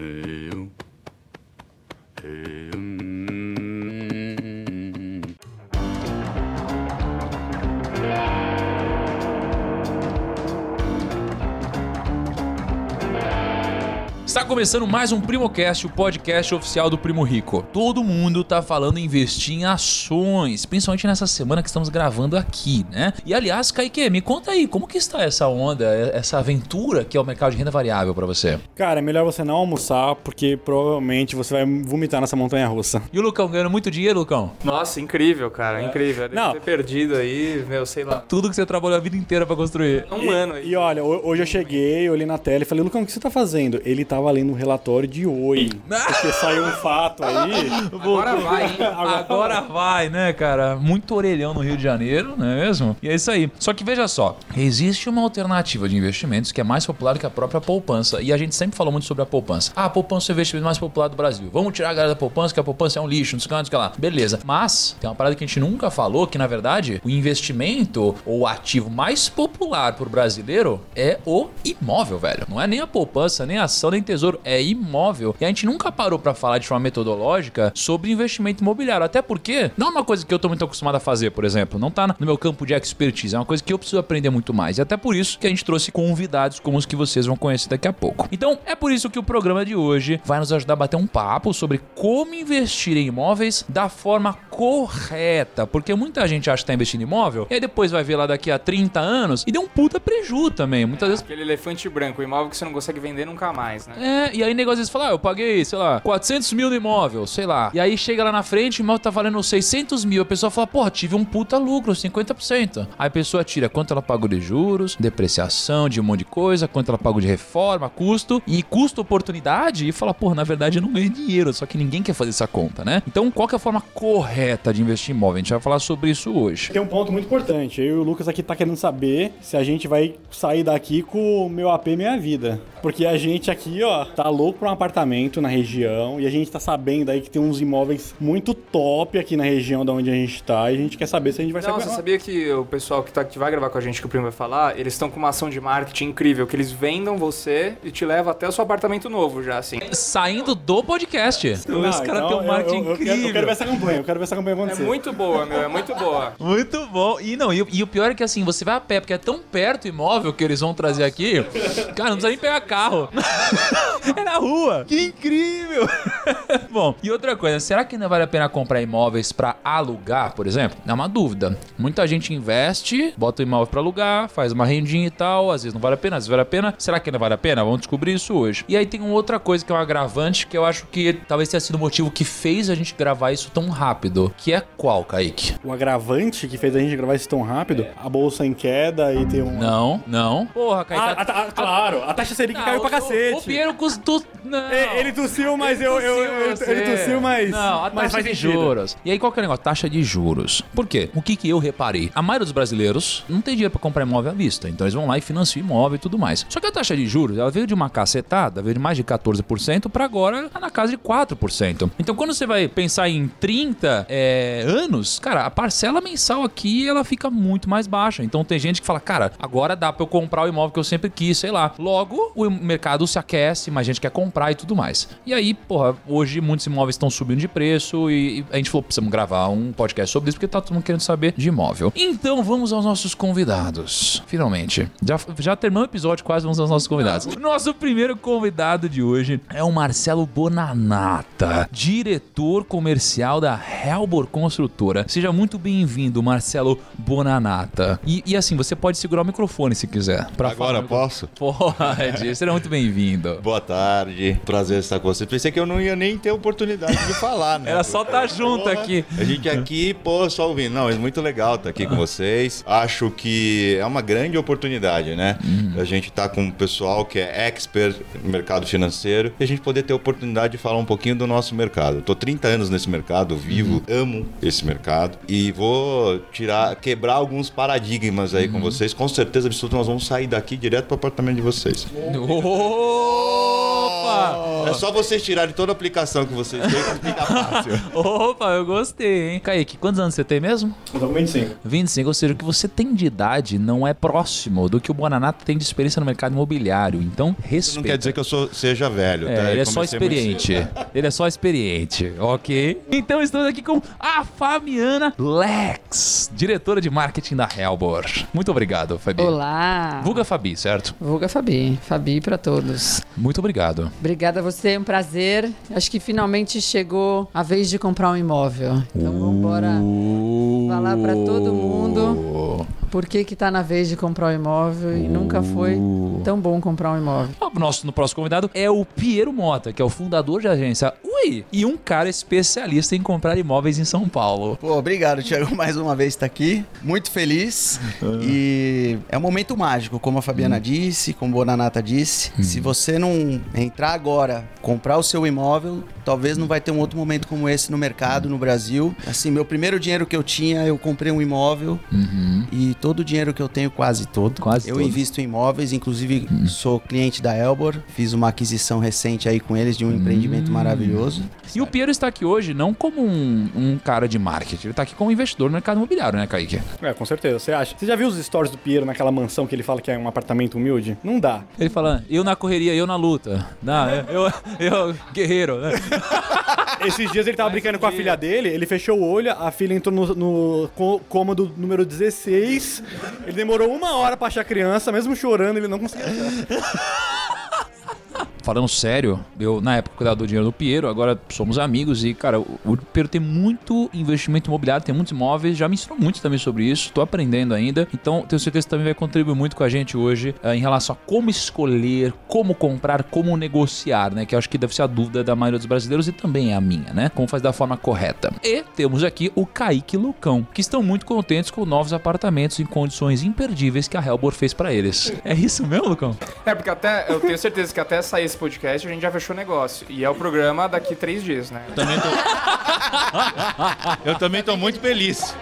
Eu. Eu. Está começando mais um PrimoCast, o podcast oficial do Primo Rico. Todo mundo tá falando em investir em ações, principalmente nessa semana que estamos gravando aqui, né? E aliás, Kaique, me conta aí, como que está essa onda, essa aventura que é o mercado de renda variável para você? Cara, é melhor você não almoçar, porque provavelmente você vai vomitar nessa montanha russa. E o Lucão ganhando muito dinheiro, Lucão? Nossa, incrível, cara, incrível. Deve Não. ter perdido aí, meu, sei lá, Tudo que você trabalhou a vida inteira para construir. um ano aí. E olha, ho- hoje eu cheguei, olhei na tela e falei, Lucão, o que você tá fazendo? Ele tava lendo um relatório de Oi. Porque saiu um fato aí. Agora vai, hein? Agora vai, né, cara? Muito orelhão no Rio de Janeiro, não é mesmo? E é isso aí. Só que veja só, existe uma alternativa de investimentos que é mais popular que a própria poupança. E a gente sempre falou muito sobre a poupança. Ah, a poupança é o investimento mais popular do Brasil. Vamos tirar a galera da poupança, que a poupança é um lixo, não sei o que lá, não sei o que lá. Beleza. Mas tem uma parada que a gente nunca falou, que na verdade o investimento ou o ativo mais popular pro brasileiro é o imóvel, velho. Não é nem a poupança, nem a ação, nem tesouro. É imóvel. E a gente nunca parou pra falar de forma metodológica sobre investimento imobiliário. Até porque não é uma coisa que eu tô muito acostumado a fazer, por exemplo. Não tá no meu campo de expertise. É uma coisa que eu preciso aprender muito mais. E até por isso que a gente trouxe convidados como os que vocês vão conhecer daqui a pouco. Então, é por isso que o programa de hoje vai nos ajudar a bater um papo sobre como investir em imóveis da forma correta. Porque muita gente acha que tá investindo em imóvel e aí depois vai ver lá daqui a 30 anos e deu um puta preju também. Muitas vezes Aquele elefante branco, o imóvel que você não consegue vender nunca mais, né? é, e aí às vezes fala, ah, eu paguei, sei lá, 400 mil no imóvel, sei lá. E aí chega lá na frente, o imóvel tá valendo 600 mil. A pessoa fala, porra, tive um puta lucro, 50%. Aí a pessoa tira quanto ela pagou de juros, depreciação de um monte de coisa, quanto ela pagou de reforma, custo, e custo oportunidade, e fala, porra, na verdade eu não ganhei dinheiro, só que ninguém quer fazer essa conta, né? Então, qual que é a forma correta de investir em imóvel? A gente vai falar sobre isso hoje. Tem um ponto muito importante. Eu e o Lucas aqui tá querendo saber se a gente vai sair daqui com o meu AP Minha Vida. Porque a gente aqui, ó, tá louco pra um apartamento na região e a gente tá sabendo aí que tem uns imóveis muito top aqui na região da onde a gente tá e a gente quer saber se a gente vai Não, sair você com sabia que o pessoal que, tá, que vai gravar com a gente, que o Primo vai falar, eles estão com uma ação de marketing incrível, que eles vendam você e te levam até o seu apartamento novo já, assim. Saindo do podcast. Não, Esse cara então tem um eu- marketing eu, eu, incrível. quero, eu quero ver essa campanha, eu quero ver essa campanha É acontecer. muito boa, meu, é muito boa. Muito bom. E não, e, o- e o pior é que assim, você vai a pé, porque é tão perto o imóvel que eles vão trazer aqui. Cara, não precisa nem pegar carro. é na rua. Que incrível. bom, e outra coisa, será que ainda vale a pena comprar imóveis pra alugar, por exemplo? É uma dúvida. Muita gente investe, bota o imóvel pra alugar, faz uma rendinha e tal, às vezes não vale a pena, às vezes vale a pena. Será que ainda vale a pena? Vamos descobrir isso hoje. E aí tem uma outra coisa que é um agravante que eu acho que talvez tenha sido o motivo que fez a gente gravar isso tão rápido, que é qual, Kaique? O agravante que fez a gente gravar isso tão rápido, a bolsa em queda e tem um. Não, não. Porra, Kaique. Ah, a ta- a- claro, a taxa Selic caiu pra O cacete. Pinheiro custou. Não. E- Ele tossiu, mas eu, eu, eu- eu sei. ele tossiu, mas. Não, a mas taxa de sentido. juros. E aí, qual que é o negócio? Taxa de juros. Por quê? O que que eu reparei? A maioria dos brasileiros não tem dinheiro pra comprar imóvel à vista. Então eles vão lá e financiam imóvel e tudo mais. Só que a taxa de juros, ela veio de uma cacetada, veio de mais de 14% pra agora tá na casa de 4%. Então quando você vai pensar em 30 é, anos, cara, a parcela mensal aqui ela fica muito mais baixa. Então tem gente que fala, cara, agora dá pra eu comprar o imóvel que eu sempre quis, sei lá. Logo, o mercado se aquece, mais gente quer comprar e tudo mais. E aí, porra, hoje muitos imóveis estão subindo de preço e, a gente falou, precisamos gravar um podcast sobre isso porque tá todo mundo querendo saber de imóvel. Então vamos aos nossos convidados. Finalmente. Já, já terminou o episódio, quase vamos aos nossos convidados. Nosso primeiro convidado de hoje é o Marcelo Bonanata, diretor comercial da Helbor Construtora. Seja muito bem-vindo, Marcelo Bonanata. E, e assim, você pode segurar o microfone se quiser. pra Agora posso? Pode, seja muito bem-vindo. Boa tarde, prazer estar com você. Pensei que eu não ia nem ter oportunidade de falar, né? Era só estar junto Porra, aqui. A gente aqui, pô, só ouvindo. Não, é muito legal estar aqui com vocês. Acho que é uma grande oportunidade, né? A gente tá com um pessoal que é expert no mercado financeiro e a gente poder ter a oportunidade de falar um pouquinho do nosso mercado. Eu tô 30 anos nesse mercado, vivo, amo esse mercado e vou tirar, quebrar alguns paradigmas aí com vocês. Com certeza absoluta nós vamos sair daqui direto pro apartamento de vocês. Opa! É só vocês tirarem toda a aplicação que vocês têm que fica fácil. Opa, eu gostei, hein? Kaique, quantos anos você tem mesmo? Eu tô com 25. 25, ou seja, o que você tem de idade não é próximo do que o Bonanato tem de experiência no mercado imobiliário. Então, Isso respeita. não quer dizer que eu sou- seja velho, É, tá? ele Eu é só experiente. Ele é só experiente, ok? Então estamos aqui com a Fabiana Lex, diretora de marketing da Helbor. Muito obrigado, Fabi. Olá! Vulga Fabi, certo? Vulga Fabi. Fabi pra todos. Muito obrigado. Obrigada a você, é um prazer. Acho que finalmente chegou a vez de comprar um imóvel. Então vamos embora falar pra todo mundo por que que tá na vez de comprar um imóvel e nunca foi tão bom comprar um imóvel. O nosso no próximo convidado é o Piero Mota, que é o fundador de agência Ui e um cara especialista em comprar imóveis em São Paulo. Pô, obrigado, Thiago, mais uma vez estar aqui. Muito feliz. E é um momento mágico, como a Fabiana disse, como a Bonanata disse. Se você não entrar agora, comprar o seu imóvel, talvez não vai ter um outro momento como esse no mercado, no Brasil. Assim, meu primeiro dinheiro que eu tinha, eu comprei um imóvel. E todo o dinheiro que eu tenho, quase todo, Quase eu todo. invisto em imóveis. Inclusive, sou cliente da Elbor. Fiz uma aquisição recente aí com eles de um empreendimento maravilhoso. E o Piero está aqui hoje não como um, um cara de marketing, ele está aqui como investidor no mercado imobiliário, né, Kaique? É, com certeza. Você acha? Você já viu os stories do Piero naquela mansão que ele fala que é um apartamento humilde? Não dá. Ele fala, eu na correria, eu na luta. Não, eu, eu, eu guerreiro, né? Esses dias ele tava brincando com a filha dele, ele fechou o olho, a filha entrou no, no cô- cômodo número 16. Ele demorou uma hora pra achar a criança, mesmo chorando, ele não conseguia achar. Falando sério, eu na época cuidava do dinheiro do Piero, agora somos amigos e, cara, o, o Piero tem muito investimento imobiliário, tem muitos imóveis, já me ensinou muito também sobre isso, tô aprendendo ainda. Então, tenho certeza que também vai contribuir muito com a gente hoje eh, em relação a como escolher, como comprar, como negociar, né? Que acho que deve ser a dúvida da maioria dos brasileiros e também é a minha, né? Como fazer da forma correta. E temos aqui o Kaique Lucão, que estão muito contentes com novos apartamentos em condições imperdíveis que a Helbor fez pra eles. É isso mesmo, Lucão? É, porque até eu tenho certeza que até sair esse podcast a gente já fechou o negócio. E é o programa daqui três dias, né? Também tô... eu também tô muito feliz.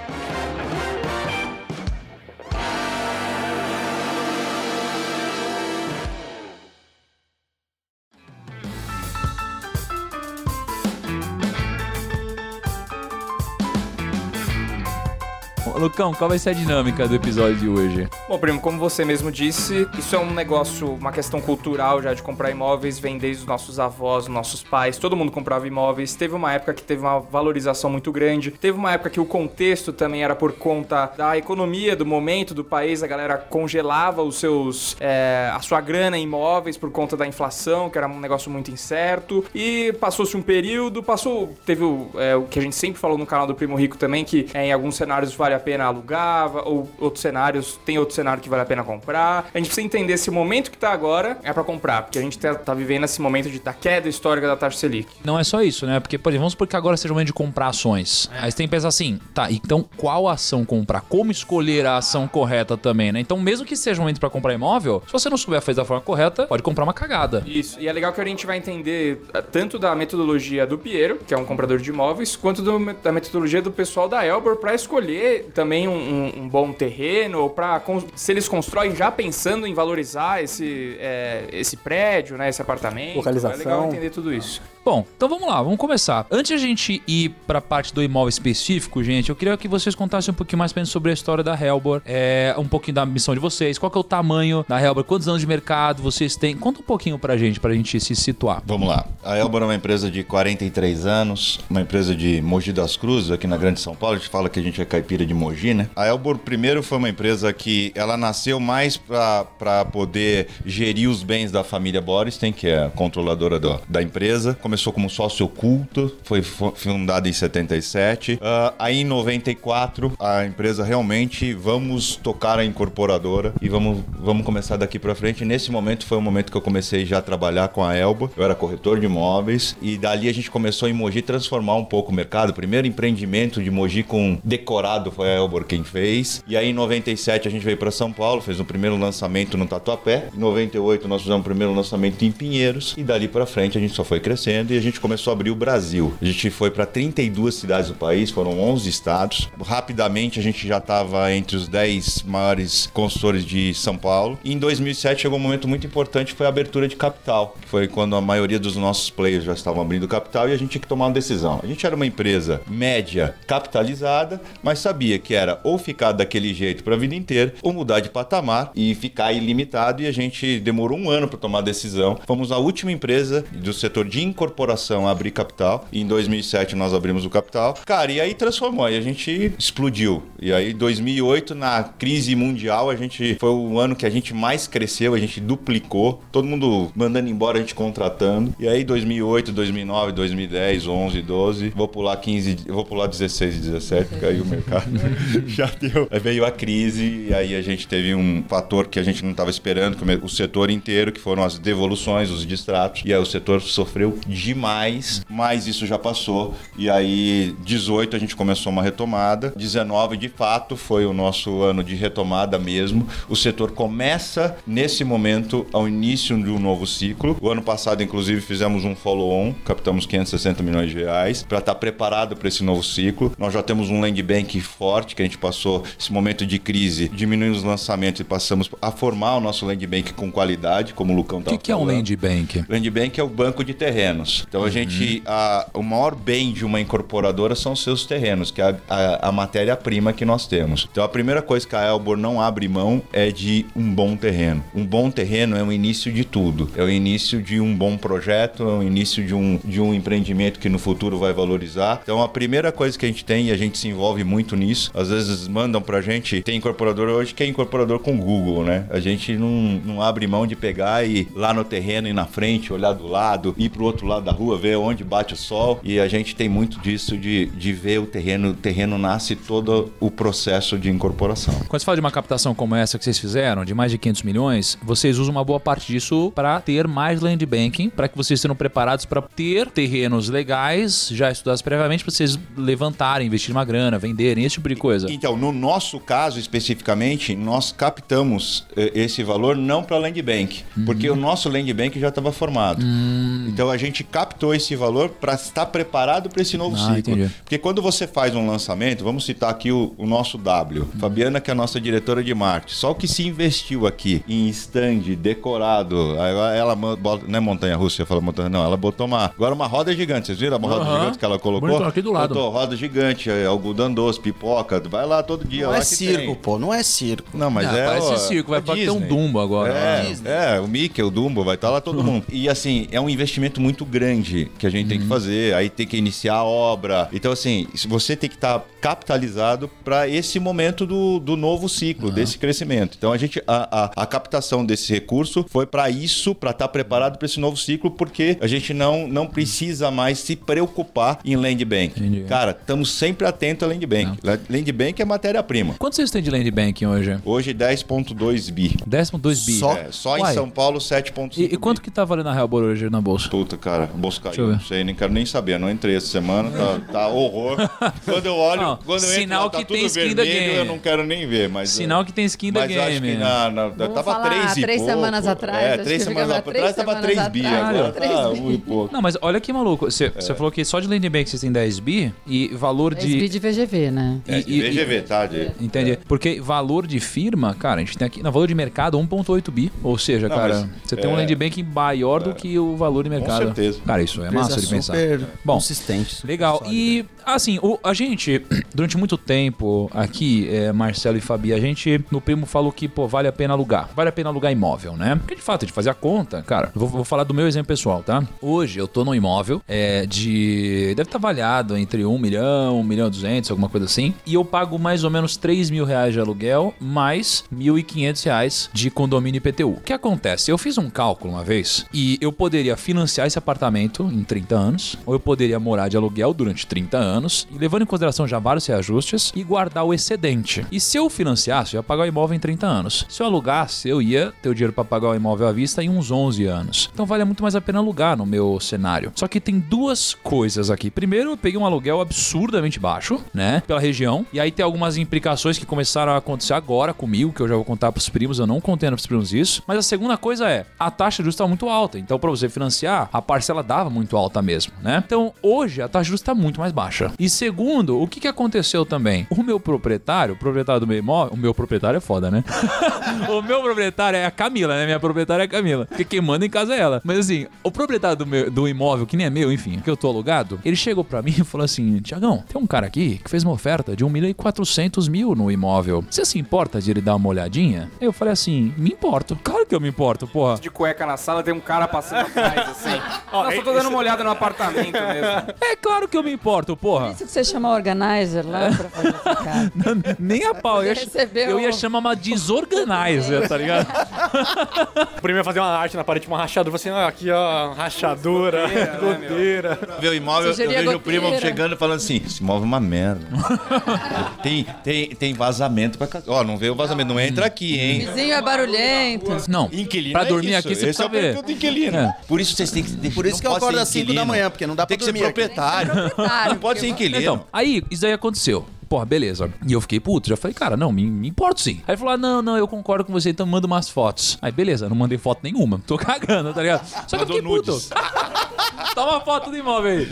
Lucão, qual vai ser a dinâmica do episódio de hoje? Bom, primo, como você mesmo disse, isso é um negócio, uma questão cultural já de comprar imóveis, vem desde os nossos avós, os nossos pais, todo mundo comprava imóveis. Teve uma época que teve uma valorização muito grande, teve uma época que o contexto também era por conta da economia do momento do país, a galera congelava os seus, é, a sua grana em imóveis por conta da inflação, que era um negócio muito incerto. E passou-se um período, passou, teve o, é, o que a gente sempre falou no canal do Primo Rico também, que é, em alguns cenários vale a pena alugar, ou outros cenários, tem outro cenário que vale a pena comprar. A gente precisa entender se o momento que tá agora é pra comprar, porque a gente tá, tá vivendo esse momento de, da queda histórica da taxa Selic. Não é só isso, né? Porque, por exemplo, vamos supor que agora seja o momento de comprar ações. Aí você tem que pensar assim, tá, então qual ação comprar? Como escolher a ação correta também, né? Então, mesmo que seja um momento pra comprar imóvel, se você não souber fazer da forma correta, pode comprar uma cagada. Isso, e é legal que a gente vai entender eh, tanto da metodologia do Piero, que é um comprador de imóveis, quanto do- da metodologia do pessoal da Elbor para escolher também um, um- um bom terreno, ou para se eles constroem já pensando em valorizar esse, eh, esse prédio, né, esse apartamento. Localização. É legal entender tudo isso. Bom, então vamos lá, vamos começar. Antes de a gente ir pra parte do imóvel específico, gente, eu queria que vocês contassem um pouquinho mais pra gente sobre a história da Helbor, é, um pouquinho da missão de vocês, qual que é o tamanho da Helbor, quantos anos de mercado vocês têm. Conta um pouquinho pra gente, pra gente se situar. Vamos lá. A Elbor é uma empresa de 43 anos, uma empresa de Mogi das Cruzes, aqui na Grande São Paulo. A gente fala que a gente é caipira de Mogi, né? A Elbor, primeiro, foi uma empresa que ela nasceu mais para poder gerir os bens da família Boristem, que é a controladora do- da empresa. Começou como sócio oculto, foi fu- fundada em 77. Ah, aí, em 94, a empresa realmente, vamos tocar a incorporadora e vamos, vamos começar daqui para frente. Nesse momento, foi o momento que eu comecei já a trabalhar com a Elba. Eu era corretor de imóveis e dali a gente começou em Mogi transformar um pouco o mercado. Primeiro empreendimento de Mogi com decorado foi Elbor quem fez. E aí em 97 a gente veio para São Paulo, fez o primeiro lançamento no Tatuapé. Em 98 nós fizemos o primeiro lançamento em Pinheiros. E dali para frente a gente só foi crescendo e a gente começou a abrir o Brasil. A gente foi para 32 cidades do país, foram 11 estados. Rapidamente a gente já estava entre os 10 maiores consultores de São Paulo. E em 2007 chegou um momento muito importante, foi a abertura de capital. Foi quando a maioria dos nossos players já estavam abrindo capital e a gente tinha que tomar uma decisão. A gente era uma empresa média capitalizada, mas sabia que era ou ficar daquele jeito para a vida inteira, ou mudar de patamar e ficar ilimitado. E a gente demorou um ano para tomar a decisão. Fomos a última empresa do setor de incorporação a abrir capital. E em 2007 nós abrimos o capital. Cara, e aí transformou. E a gente explodiu. E aí, em 2008, na crise mundial, a gente foi o ano que a gente mais cresceu. A gente duplicou. Todo mundo mandando embora, a gente contratando. E aí, 2008, 2009, 2010, 11, 12. Vou pular 15, vou pular 16 e 17, caiu o mercado. Já deu. Aí veio a crise e aí a gente teve um fator que a gente não estava esperando, o setor inteiro, que foram as devoluções, os distratos. E aí o setor sofreu demais, mas isso já passou. E aí, 18 a gente começou uma retomada. 19, de fato, foi o nosso ano de retomada mesmo. O setor começa nesse momento ao início de um novo ciclo. O ano passado, inclusive, fizemos um follow-on, captamos 560 milhões de reais para estar preparado para esse novo ciclo. Nós já temos um land bank forte que a gente passou esse momento de crise, diminuindo os lançamentos e passamos a formar o nosso land bank com qualidade, como o Lucão O estava que, que é um land bank? Land Bank é o banco de terrenos. Então a gente. A, o maior bem de uma incorporadora são os seus terrenos, que é a, a- a matéria-prima que nós temos. Então a primeira coisa que a Elbor não abre mão é de um bom terreno. Um bom terreno é o início de tudo. É o início de um bom projeto, é o início de um, de um empreendimento que no futuro vai valorizar. Então a primeira coisa que a gente tem, e a gente se envolve muito nisso, às vezes mandam pra gente, tem incorporador hoje que é incorporador com Google, né? A gente não, não abre mão de pegar e ir lá no terreno e na frente, olhar do lado, ir pro outro lado da rua, ver onde bate o sol. E a gente tem muito disso de, de ver o terreno, o terreno nasce todo o processo de incorporação. Quando você fala de uma captação como essa que vocês fizeram, de mais de 500 milhões, vocês usam uma boa parte disso para ter mais land banking, para que vocês estejam preparados para ter terrenos legais, já estudados previamente, para vocês levantarem, investir uma grana, venderem, esse tipo de coisa. Então, no nosso caso especificamente, nós captamos eh, esse valor não para land bank, porque o nosso land bank já estava formado. Então a gente captou esse valor para estar preparado para esse novo Ah, ciclo. entendi. Porque quando você faz um lançamento, vamos citar aqui o, o nosso W, Fabiana, que é a nossa diretora de marketing, só o que se investiu aqui em stand decorado, ela, não é montanha russa, eu falo montanha, não, ela botou uma, agora uma roda gigante, vocês viram a roda gigante que ela colocou? Bonito, aqui do lado. Botou roda gigante, é, algodão doce, pipoca, vai lá todo dia. Não lá é que circo, tem. pô, não é circo. Não, mas Ah, é. parece ó, circo, vai é ter um Disney. Dumbo agora. É, Disney. é, o Mickey, o Dumbo, vai estar lá todo mundo. E assim, é um investimento muito grande que a gente tem que fazer. Aí tem que iniciar a obra. Então, assim, você tem que estar capitalizado para esse momento do, do novo ciclo, desse crescimento. Então, a gente, a, a, a captação desse recurso foi para isso, para estar preparado para esse novo ciclo, porque a gente não, não precisa mais se preocupar em land bank. Entendi. Cara, estamos sempre atentos a land bank. Land bank é matéria-prima. Quanto vocês têm de land banking hoje? Hoje 10.2 bi. 10,2 bi. Só? É, só Uai. em São Paulo 7.5 E, e bi. quanto que tá valendo a Realbor hoje na bolsa? Puta, cara, a bolsa Deixa eu caiu. ver. Não sei, nem quero nem saber. Não entrei essa semana, tá, tá horror. Quando eu olho, Não, quando eu sinal entro, lá, tá que tem tudo skin da vermelho, game. eu não quero nem ver. Mas, Sinal que tem skin da mas acho game. que na, na, Vamos tava falar, 3 e três pouco. semanas atrás, É, três semanas atrás três tava semanas 3 bi. Agora três tá bi. 1 e pouco. Não, mas olha que maluco. Você você falou que só de land bank vocês têm 10 bi e valor de. SB de VGV, né? É, e- e- VGV, tá? De... Entendi. Porque valor de firma, cara, a gente tem aqui. No valor de mercado, 1,8 bi. Ou seja, Não, cara, mas, você tem um é, land bank maior do que o valor de mercado. certeza. Cara, isso é massa de pensar. Bom, consistente. Legal. sólida. E, assim, o- a gente, durante muito tempo aqui, é, Marcelo e Fabi, a gente no Primo falou que, pô, vale a pena alugar. Vale a pena alugar imóvel, né? Porque, de fato, a gente fazia a conta, cara. Vou, vou falar do meu exemplo pessoal, tá? Hoje eu tô num imóvel é, de. Deve estar avaliado entre 1 milhão, 1 milhão e 200, alguma coisa assim. E eu pago mais ou menos 3 mil reais de aluguel, mais 1.500 reais de condomínio IPTU. O que acontece? Eu fiz um cálculo uma vez e eu poderia financiar esse apartamento em 30 anos, ou eu poderia morar de aluguel durante 30 anos, e levando em consideração já vários reajustes, e guardar o excedente. E se eu financiasse, eu ia pagar o imóvel em 30 anos. Se eu alugasse, eu ia ter o dinheiro para pagar o imóvel à vista em uns 11 anos. Então vale muito mais a pena alugar no meu cenário. Só que tem duas coisas aqui. Primeiro, eu peguei um aluguel absurdamente baixo, né? Pela região. E aí tem algumas implicações que começaram a acontecer agora comigo, que eu já vou contar pros primos, eu não contei pros primos isso. Mas a segunda coisa é, a taxa de juros tá muito alta. Então, para você financiar, a parcela dava muito alta mesmo, né? Então, hoje a taxa de juros tá muito mais baixa. E segundo, o que, que aconteceu também? O meu proprietário, o proprietário do meu imóvel, o meu proprietário é foda, né? o meu proprietário é a Camila, né? Minha proprietária é a Camila. Porque quem manda em casa é ela. Mas assim, o proprietário do, meu, do imóvel, que nem é meu, enfim, que eu tô alugado, ele chegou para mim e falou assim: Tiagão, tem um cara aqui que fez uma oferta de 1 milhão e 400 mil no imóvel. Você se importa de ele dar uma olhadinha? Eu falei assim: me importo. Claro que eu me importo, porra. De cueca na sala, tem um cara passando atrás, assim. Nossa, eu tô dando uma olhada no apartamento mesmo. É claro que eu me importo, porra. Isso que você chama organizer lá pra fazer essa cara. Nem a pau. Eu eu ia chamar uma desorganizer, tá ligado? O primeiro ia fazer uma arte na parede, uma rachadura, assim, ó, aqui, ó, rachadura, Goteira, né, meu? goteira. Vê o imóvel, eu vejo o primo goteira. chegando e falando assim: esse imóvel é uma merda. tem, tem, tem vazamento pra casa. Ó, não vê o vazamento, não entra aqui, hein? Vizinho é barulhento. Não. Inquilino Pra é dormir isso. aqui, você Esse é precisa o ver. perfil do inquilino. É. Por isso vocês têm que Por isso não que eu acordo às cinco da inquilino. manhã, porque não dá Tem pra que ser dormir proprietário. Não pode ser inquilino. Então, aí isso daí aconteceu. Porra, beleza. E eu fiquei puto. Já falei, cara, não, me, me importo sim. Aí ele falou: ah, não, não, eu concordo com você, então manda umas fotos. Aí, beleza, não mandei foto nenhuma. Tô cagando, tá ligado? Só que eu Mandou fiquei puto. nudes. Toma foto do imóvel aí.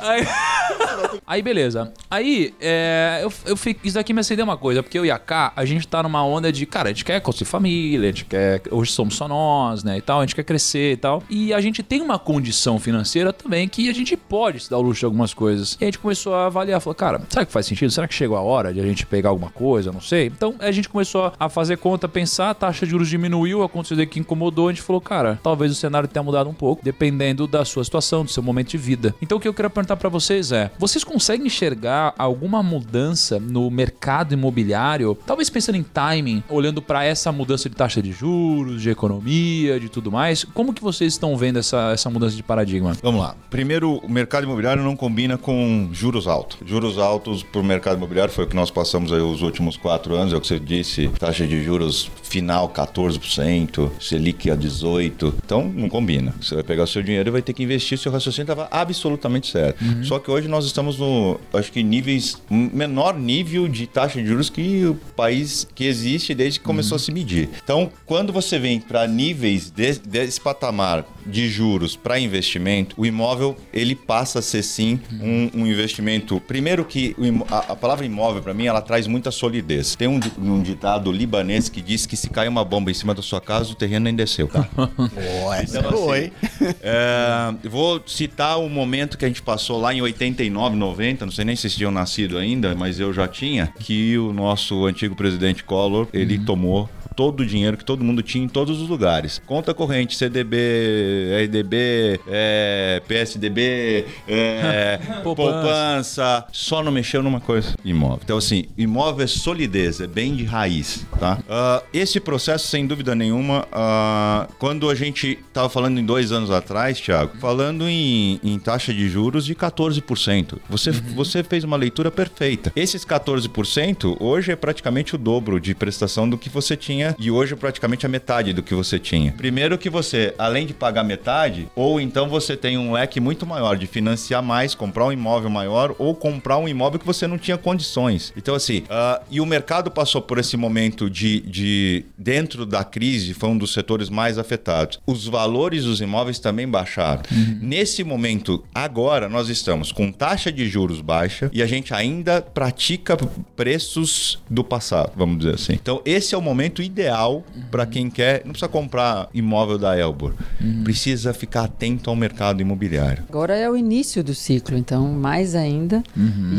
Aí, aí, beleza. Aí, é, eu, eu fico, isso daqui me acendeu uma coisa, porque eu e a K, a gente tá numa onda de, cara, a gente quer construir família, a gente quer. Hoje somos só nós, né? E tal, a gente quer crescer e tal. E a gente tem uma condição financeira também que a gente pode se dar o luxo de algumas coisas. E a gente começou a avaliar, falou, cara, será que faz sentido? Será que chegou a hora de a gente pegar alguma coisa? Não sei. Então a gente começou a fazer conta, pensar, a taxa de juros diminuiu, aconteceu que incomodou, a gente falou, cara, talvez o cenário tenha mudado um pouco, dependendo da sua situação, do seu momento de vida. Então o que eu quero perguntar pra vocês é: vocês conseguem enxergar alguma mudança no mercado imobiliário? Talvez pensando em timing, olhando pra essa mudança de taxa de juros, de economia, de tudo mais. Como que vocês estão vendo essa, essa mudança de paradigma? Vamos lá. Primeiro, o mercado imobiliário não combina com juros altos. Juros altos para o mercado imobiliário foi o que nós passamos aí os últimos quatro anos, é o que você disse, taxa de juros final 14%, Selic a 18%. Então, não combina. Você vai pegar o seu dinheiro e vai ter que investir, seu raciocínio estava absolutamente certo. Só que hoje nós estamos no, acho que níveis, menor nível de taxa de juros que o país que existe desde que começou a se medir. Então, quando você vem para níveis de- desse patamar de juros para investimento, o imóvel ele passa a ser sim um, um investimento. Primeiro que a, a palavra imóvel para mim ela traz muita solidez. Tem um, um ditado libanês que diz que se cai uma bomba em cima da sua casa, o terreno nem desceu. Essa é Então, boa, assim, hein? É, vou citar o momento que a gente passou lá em 89, 90, não sei nem se vocês tinham nascido ainda, mas eu já tinha, que o nosso antigo presidente Collor, ele tomou todo o dinheiro que todo mundo tinha em todos os lugares. Conta corrente, CDB, RDB, é, PSDB, é, Poupança. poupança, só não mexeu numa coisa, imóvel. Então assim, imóvel é solidez, é bem de raiz, tá? Ah, esse processo, sem dúvida nenhuma, ah, quando a gente tava falando em dois anos atrás, Thiago, falando em, em taxa de juros de 14%. Você, você fez uma leitura perfeita. Esses 14% hoje é praticamente o dobro de prestação do que você tinha e hoje é praticamente a metade do que você tinha. Primeiro que você, além de pagar metade, ou então você tem um leque muito maior de financiar mais, comprar um imóvel maior ou comprar um imóvel que você não tinha condições. Então assim, ah, e o mercado passou por esse momento de, de dentro da crise, foi um dos setores mais afetados. Os valores dos imóveis também baixaram. Nesse momento, agora nós estamos com taxa de juros baixa e a gente ainda pratica preços do passado, vamos dizer assim. Então esse é o momento ideal para quem quer, não precisa comprar imóvel da Elbor, precisa ficar atento ao mercado imobiliário. Agora é o início do ciclo, então mais ainda.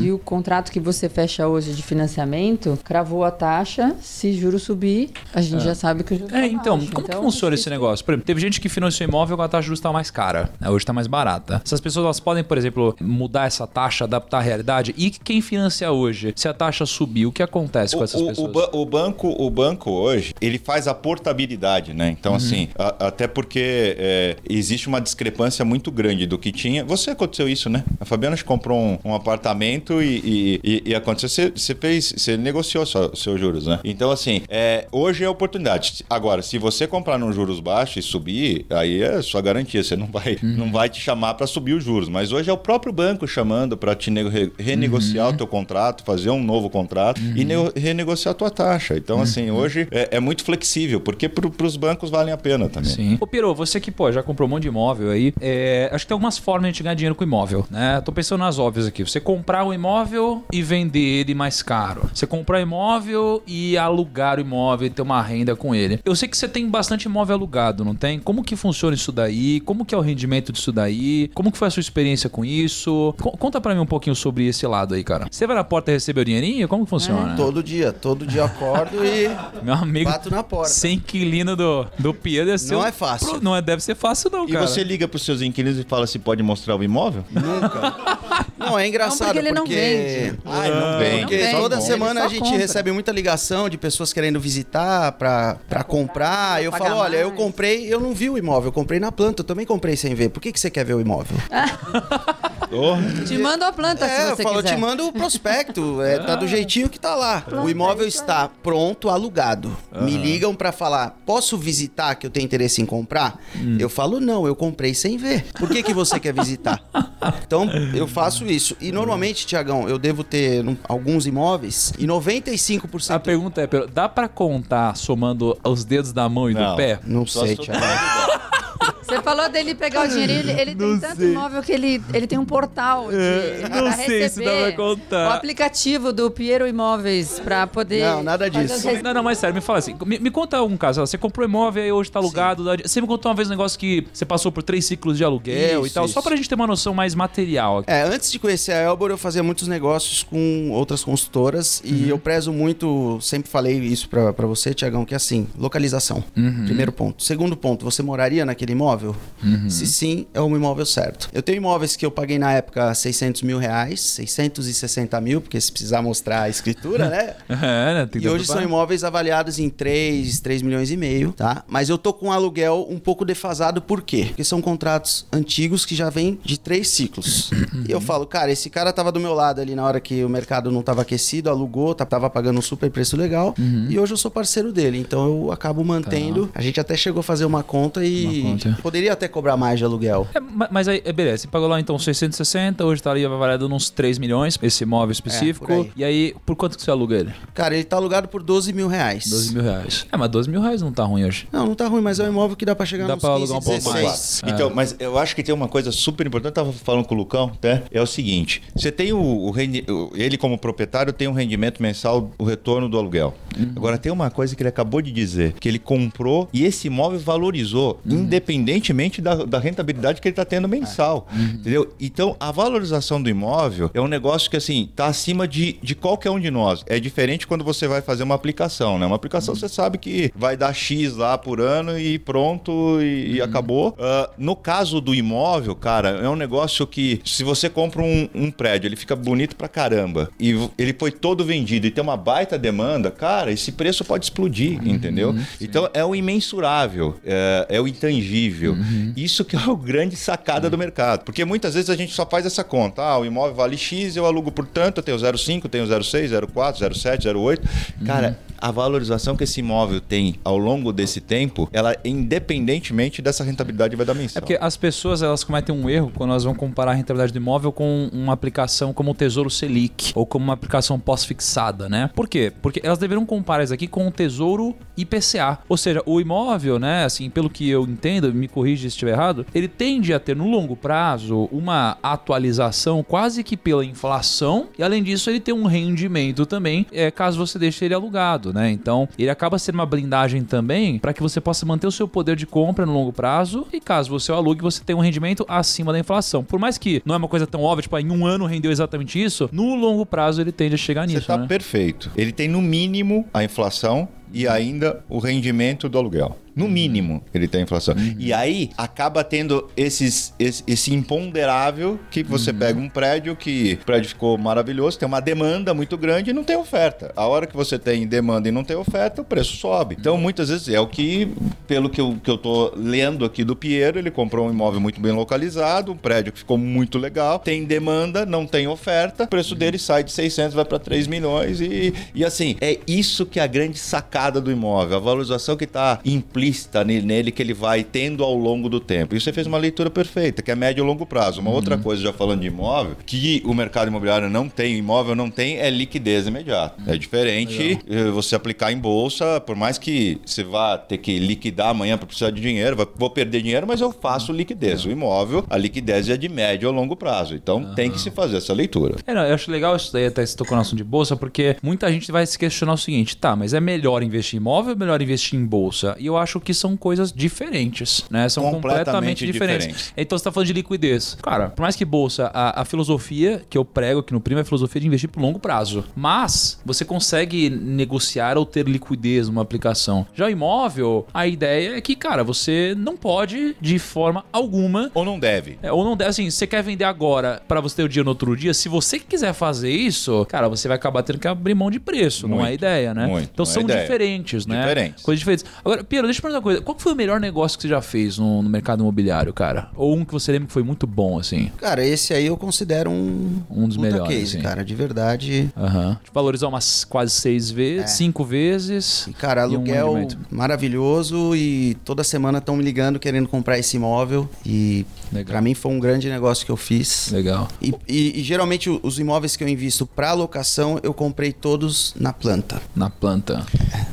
E o contrato que você fecha hoje de financiamento cravou a taxa. Se juro subir, a gente já sabe que o juro É, tá então, baixo. como que Então, funciona esse negócio? Por exemplo, teve gente que financiou imóvel com a taxa justa mais cara, né? hoje tá mais barata. Essas pessoas elas podem, por exemplo, mudar essa taxa, adaptar a realidade. E quem financia hoje, se a taxa subir, o que acontece com essas o, o- pessoas? o ba- o banco, o banco hoje, hoje, ele faz a portabilidade, né? Então, assim, a- até porque é, existe uma discrepância muito grande do que tinha. Você aconteceu isso, né? A Fabiana te comprou um, um apartamento e, e- e- aconteceu. Você, você fez, você negociou só- seus juros, né? Então, assim, é, hoje é oportunidade. Agora, se você comprar nos juros baixos e subir, aí é sua garantia. Você não vai, não vai te chamar para subir os juros. Mas hoje é o próprio banco chamando para te re- renegociar o teu contrato, fazer um novo contrato e nego- renegociar a tua taxa. Então, assim, hoje é, é muito flexível, porque para os bancos valem a pena também. Sim. Ô, Piro, você que, pô, já comprou um monte de imóvel aí, é, acho que tem algumas formas de a gente ganhar dinheiro com imóvel, né? Tô pensando nas óbvias aqui. Você comprar o imóvel e vender ele mais caro. Você comprar imóvel e alugar o imóvel e ter uma renda com ele. Eu sei que você tem bastante imóvel alugado, não tem? Como que funciona isso daí? Como que é o rendimento disso daí? Como que foi a sua experiência com isso? Co- conta pra mim um pouquinho sobre esse lado aí, cara. Você vai na porta e recebe o dinheirinho? Como que funciona? Todo dia, todo dia acordo e Meu amigo, bato na porta. sem inquilino do, do Pia deve ser Não é fácil. Não é, deve ser fácil não, E cara. você liga para os seus inquilinos e fala se pode mostrar o imóvel? Não, é engraçado Não, porque ele não vende. Ah, não. Porque vende, toda semana a gente compra. recebe muita ligação de pessoas querendo visitar pra, pra comprar. Eu pagar falo, olha, eu mais. comprei, eu não vi o imóvel, eu comprei na planta, eu também comprei sem ver. Por que, que você quer ver o imóvel? Te mando a planta é, se eu você falo, eu quiser. te mando o prospecto, é, tá do jeitinho que tá lá. o imóvel está pronto, alugado. Me ligam pra falar, posso visitar que eu tenho interesse em comprar? Eu falo, não, eu comprei sem ver. Por que, que você quer visitar? Então, eu faço isso. E normalmente, Tiagão, eu devo ter alguns imóveis e 95%... A pergunta é, dá pra contar somando os dedos da mão e do Não. pé? Não Só sei, se- Tiagão. Você falou dele pegar o dinheirinho, ele, ele tem tanto imóvel que ele, ele tem um portal de, É, não sei se dá pra contar. O aplicativo do Piero Imóveis pra poder. Não, nada disso. Não, não, mas sério, me fala assim, me, me conta um caso, você comprou imóvel e hoje tá alugado, dá- você me contou uma vez um negócio que você passou por três ciclos de aluguel e Isso, tal, isso. só pra gente ter uma noção mais material. aqui. É, antes de conhecer a Elbor, eu fazia muitos negócios com outras consultoras e eu prezo muito, sempre falei isso pra, pra você, Tiagão, que é assim, localização. Primeiro ponto. Segundo ponto, você moraria naquele imóvel? Se sim, é o imóvel certo. Eu tenho imóveis que eu paguei na época 600 mil reais, 660 mil, porque se precisar mostrar a escritura, né? É, né? E hoje são pra- imóveis avaliados em 3, 3 milhões e meio, tá? Mas eu tô com um aluguel um pouco defasado, por quê? Porque são contratos antigos que já vêm de três ciclos. e eu falo, cara, esse cara tava do meu lado ali na hora que o mercado não tava aquecido, alugou, tá- tava pagando um super preço legal, e hoje eu sou parceiro dele, então eu acabo mantendo. A gente até chegou a fazer uma conta e Uma conta. Poderia até cobrar mais de aluguel. É, ma- mas aí, é, beleza, você pagou lá então 660, hoje tá ali avaliado uns 3 milhões, esse imóvel específico. por aí. e aí, por quanto que você aluga ele? Cara, ele tá alugado por 12 mil reais. 12 mil reais. É, mas 12 mil reais não tá ruim hoje. Não, não tá ruim, mas é um imóvel que dá pra chegar Dá nos pra 15, alugar um pouco 16. mais. Então, mas eu acho que tem uma coisa super importante, eu tava falando com o Lucão, né? É o seguinte: você tem o, o rendi- ele como proprietário tem um rendimento mensal, o retorno do aluguel. Agora tem uma coisa que ele acabou de dizer, que ele comprou e esse imóvel valorizou, independentemente da, da rentabilidade que ele está tendo mensal, entendeu? Então a valorização do imóvel é um negócio que assim tá acima de, de qualquer um de nós. É diferente quando você vai fazer uma aplicação, né? Uma aplicação você sabe que vai dar X lá por ano e pronto e, e acabou. Ah, no caso do imóvel, cara, é um negócio que se você compra um, um prédio, ele fica bonito pra caramba e ele foi todo vendido e tem uma baita demanda, cara, esse preço pode explodir, entendeu? Então é o imensurável, é, é o intangível. Isso que é o grande sacada do mercado, porque muitas vezes a gente só faz essa conta. Ah, o imóvel vale X, eu alugo por tanto, eu tenho 0,5, tenho 0,6, 0,4, 0,7, 0,8. Cara, a valorização que esse imóvel tem ao longo desse tempo, ela independentemente dessa rentabilidade vai dar É mensal. porque as pessoas elas cometem um erro quando elas vão comparar a rentabilidade do imóvel com uma aplicação como o Tesouro Selic ou como uma aplicação pós-fixada, né? Por quê? Porque elas deveriam comparar isso aqui com o Tesouro IPCA. Ou seja, o imóvel, né, assim, pelo que eu entendo, me corrija se estiver errado, ele tende a ter no longo prazo uma atualização quase que pela inflação e além disso ele tem um rendimento também, é, caso você deixe ele alugado, né? Então, ele acaba sendo uma blindagem também para que você possa manter o seu poder de compra no longo prazo e caso você alugue, você tenha um rendimento acima da inflação. Por mais que não é uma coisa tão óbvia, tipo, ah, em um ano rendeu exatamente isso, no longo prazo ele tende a chegar Você nisso, está né? perfeito. Ele tem no mínimo a inflação e ainda o rendimento do aluguel. No mínimo, ele tem inflação. E aí acaba tendo esses, esse, esse imponderável que você pega um prédio que o prédio ficou maravilhoso, tem uma demanda muito grande e não tem oferta. A hora que você tem demanda e não tem oferta, o preço sobe. Então, muitas vezes é o que, pelo que eu, que eu tô lendo aqui do Piero, ele comprou um imóvel muito bem localizado, um prédio que ficou muito legal, tem demanda, não tem oferta, o preço dele sai de 600, vai para 3 milhões e, e assim, é isso que é a grande sacada do imóvel, a valorização que está implícita ne- nele que ele vai tendo ao longo do tempo. E você fez uma leitura perfeita, que é médio e longo prazo. Uma outra coisa, já falando de imóvel, que o mercado imobiliário não tem, imóvel não tem, é liquidez imediata. É diferente eh, você aplicar em bolsa, por mais que você vá ter que liquidar amanhã para precisar de dinheiro, vai- vou perder dinheiro, mas eu faço liquidez. O imóvel, a liquidez é de médio ou longo prazo. Então tem que se fazer essa leitura. É, não, eu acho legal isso daí, até se tocou no assunto de bolsa, porque muita gente vai se questionar o seguinte, tá, mas é melhor investir em imóvel ou melhor investir em bolsa? E eu acho que são coisas diferentes, né? São completamente, Completamente diferentes. diferentes. Então você tá falando de liquidez. Cara, por mais que bolsa, a, a filosofia que eu prego aqui no Primo é a filosofia de investir por longo prazo. Mas você consegue negociar ou ter liquidez numa aplicação. Já o imóvel, a ideia é que, cara, você não pode, de forma alguma, Ou não deve. é, ou não deve, assim, você quer vender agora pra você ter o dinheiro no outro dia, se você quiser fazer isso, cara, você vai acabar tendo que abrir mão de preço, não é a Muito, ideia, né? muito, então é são diferentes, né? Diferentes. Coisas diferentes. Agora, Piero, deixa eu perguntar uma coisa. Qual foi o melhor negócio que você já fez no, no mercado imobiliário, cara? Ou um que você lembra que foi muito bom, assim? Cara, esse aí eu considero um, Um dos melhores, case, assim. cara. De verdade. Aham. Valorizar umas quase seis vezes, cinco vezes. E, cara, um aluguel rendimento. maravilhoso e toda semana estão me ligando querendo comprar esse imóvel. E pra mim foi um grande negócio que eu fiz. Legal. E, e- e geralmente os imóveis que eu invisto pra locação, eu comprei todos na planta. Na planta.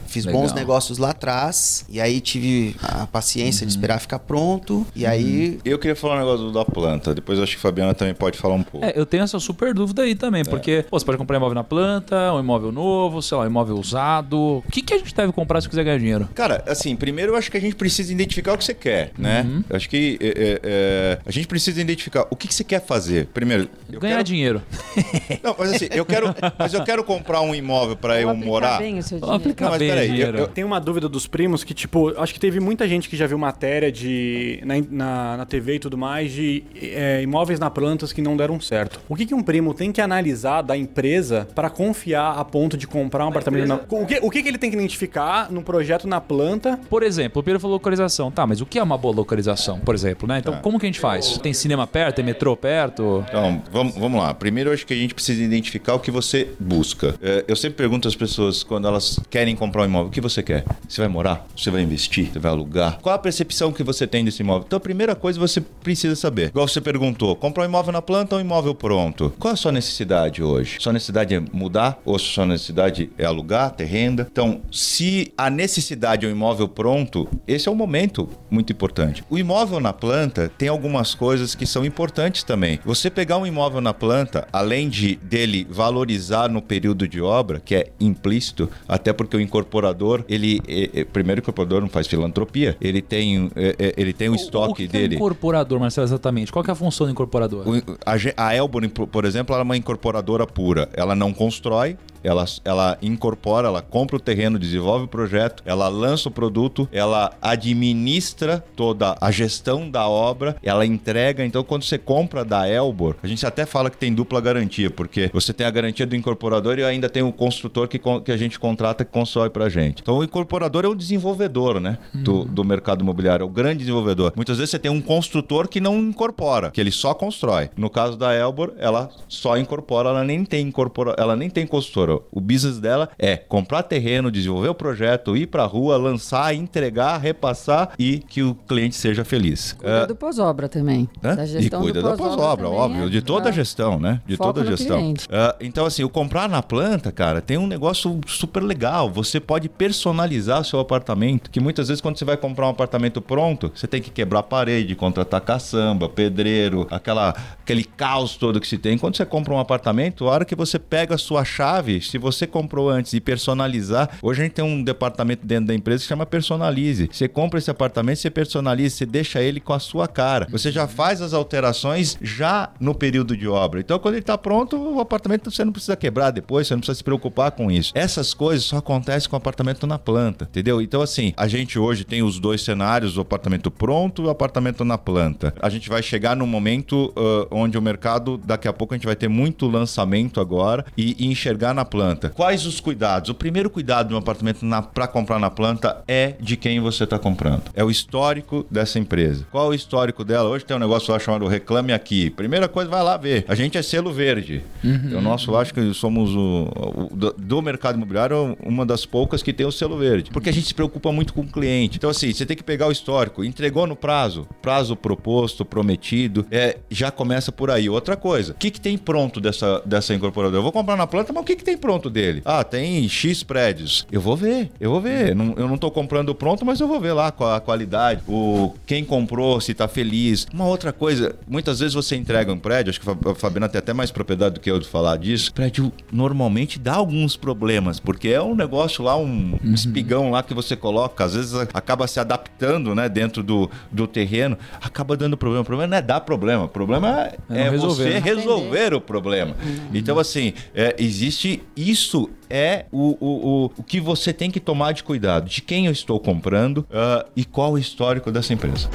Fiz Legal. bons negócios lá atrás, e aí tive a paciência Uhum. de esperar ficar pronto, e aí Eu queria falar um negócio da planta. Depois eu acho que a Fabiana também pode falar um pouco. É, eu tenho essa super dúvida aí também, porque pô, você pode comprar imóvel na planta, um imóvel novo, sei lá, um imóvel usado. O que, que a gente deve comprar se quiser ganhar dinheiro? Cara, assim, primeiro eu acho que a gente precisa identificar o que você quer, né? Uhum. Eu acho que é, é, é, a gente precisa identificar o que, que você quer fazer. Primeiro, eu ganhar quero... dinheiro. Não, mas assim, eu quero, mas eu quero comprar um imóvel para eu morar. bem o seu Vou dinheiro. aplicar Não, mas bem peraí, dinheiro. eu- eu- Tem uma dúvida dos primos que, tipo, acho que teve muita gente que já viu matéria de na, na, na TV e tudo mais de é, imóveis na plantas que não deram certo. O que, que um primo tem que analisar da empresa para confiar a ponto de comprar um apartamento na. O que, o que, que ele tem que identificar num projeto na planta? Por exemplo, o Pedro falou localização. Tá, mas o que é uma boa localização, por exemplo, né? Então, Tá. como que a gente faz? Tem cinema perto, tem metrô perto? Então, vamos, vamos lá. Primeiro, eu acho que a gente precisa identificar o que você busca. É, eu sempre pergunto às pessoas, quando elas querem comprar um imóvel, o que você quer? Você vai morar? Você vai investir? Você vai alugar? Qual a percepção que você tem desse imóvel? Então, a primeira coisa você precisa saber. Igual você perguntou, comprar um imóvel na planta ou um imóvel pronto? Qual a sua necessidade hoje? Sua necessidade é mudar? Ou sua necessidade é alugar, ter renda? Então, se a necessidade é um imóvel pronto, esse é um momento muito importante. O imóvel na planta tem algumas coisas que são importantes também. Você pegar um imóvel na planta, além de dele valorizar no período de obra, que é implícito, até porque o incorporador, ele é- é- primeiro o incorporador não faz filantropia, ele tem é, é, ele tem o, o estoque que que é um dele. incorporador, Marcelo, exatamente? Qual que é a função do incorporador? O- A, a Elbor, por exemplo, ela é uma incorporadora pura. Ela não constrói, ela, ela incorpora, ela compra o terreno, desenvolve o projeto, ela lança o produto, ela administra toda a gestão da obra, ela entrega. Então, quando você compra da Elbor, a gente até fala que tem dupla garantia, porque você tem a garantia do incorporador e ainda tem o construtor que, que a gente contrata que constrói pra gente. Então, o incorporador é o desenvolvedor, né? Do, do mercado imobiliário, é o grande desenvolvedor. Muitas vezes você tem um construtor que não incorpora, que ele só constrói. No caso da Elbor, ela só incorpora, ela nem tem incorpora, ela nem tem construtora. O business dela é comprar terreno, desenvolver o projeto, ir pra rua, lançar, entregar, repassar e que o cliente seja feliz. Cuida do pós-obra também. Hã? Da E gestão cuida do da pós-obra, também óbvio. é de toda a pra- gestão, né? De Foco toda a gestão. Ah, então, assim, o comprar na planta, cara, tem um negócio super legal. Você pode personalizar seu apartamento. Que muitas vezes, quando você vai comprar um apartamento pronto, você tem que quebrar a parede, contratar caçamba, pedreiro, aquela, aquele caos todo que se tem. Quando você compra um apartamento, a hora que você pega a sua chave, se você comprou antes e personalizar, hoje a gente tem um departamento dentro da empresa que chama Personalize. Você compra esse apartamento, você personaliza, você deixa ele com a sua cara. Você já faz as alterações já no período de obra. Então, quando ele está pronto, o apartamento você não precisa quebrar depois, você não precisa se preocupar com isso. Essas coisas só acontecem com o apartamento na planta, entendeu? Então, assim, a gente hoje tem os dois cenários, o apartamento pronto e o apartamento na planta. A gente vai chegar num momento uh, onde o mercado, daqui a pouco, a gente vai ter muito lançamento agora e, e enxergar na planta. Quais os cuidados? O primeiro cuidado de um apartamento para comprar na planta é de quem você está comprando. É o histórico dessa empresa. Qual é o histórico dela? Hoje tem um negócio lá chamado Reclame Aqui. Primeira coisa, vai lá ver. A gente é selo verde. Uhum. O nosso, acho que somos o, o do, do, mercado imobiliário, uma das poucas que tem o selo verde. Porque a gente se preocupa muito com o cliente. Então, assim, você tem que pegar o histórico. Entregou no prazo, prazo proposto, prometido, é, já começa por aí. Outra coisa, o que, que tem pronto dessa, dessa incorporadora? Eu vou comprar na planta, mas o que, que tem pronto dele? Ah, tem X prédios. Eu vou ver, eu vou ver. Não, eu não tô comprando pronto, mas eu vou ver lá qual a qualidade, o quem comprou, se tá feliz. Uma outra coisa, muitas vezes você entrega um prédio, acho que a Fabiana tem até mais propriedade do que eu de falar disso. O prédio normalmente dá alguns problemas, porque é um negócio lá, um uhum. espigão lá que você coloca, às vezes acaba se adaptando, né, dentro do, do terreno, acaba dando problema. O problema não é dar problema, o problema é, é resolver, você né? resolver o problema. Uhum. Então, assim, é, existe isso é o, o, o, o que você tem que tomar de cuidado, de quem eu estou comprando uh, e qual o histórico dessa empresa.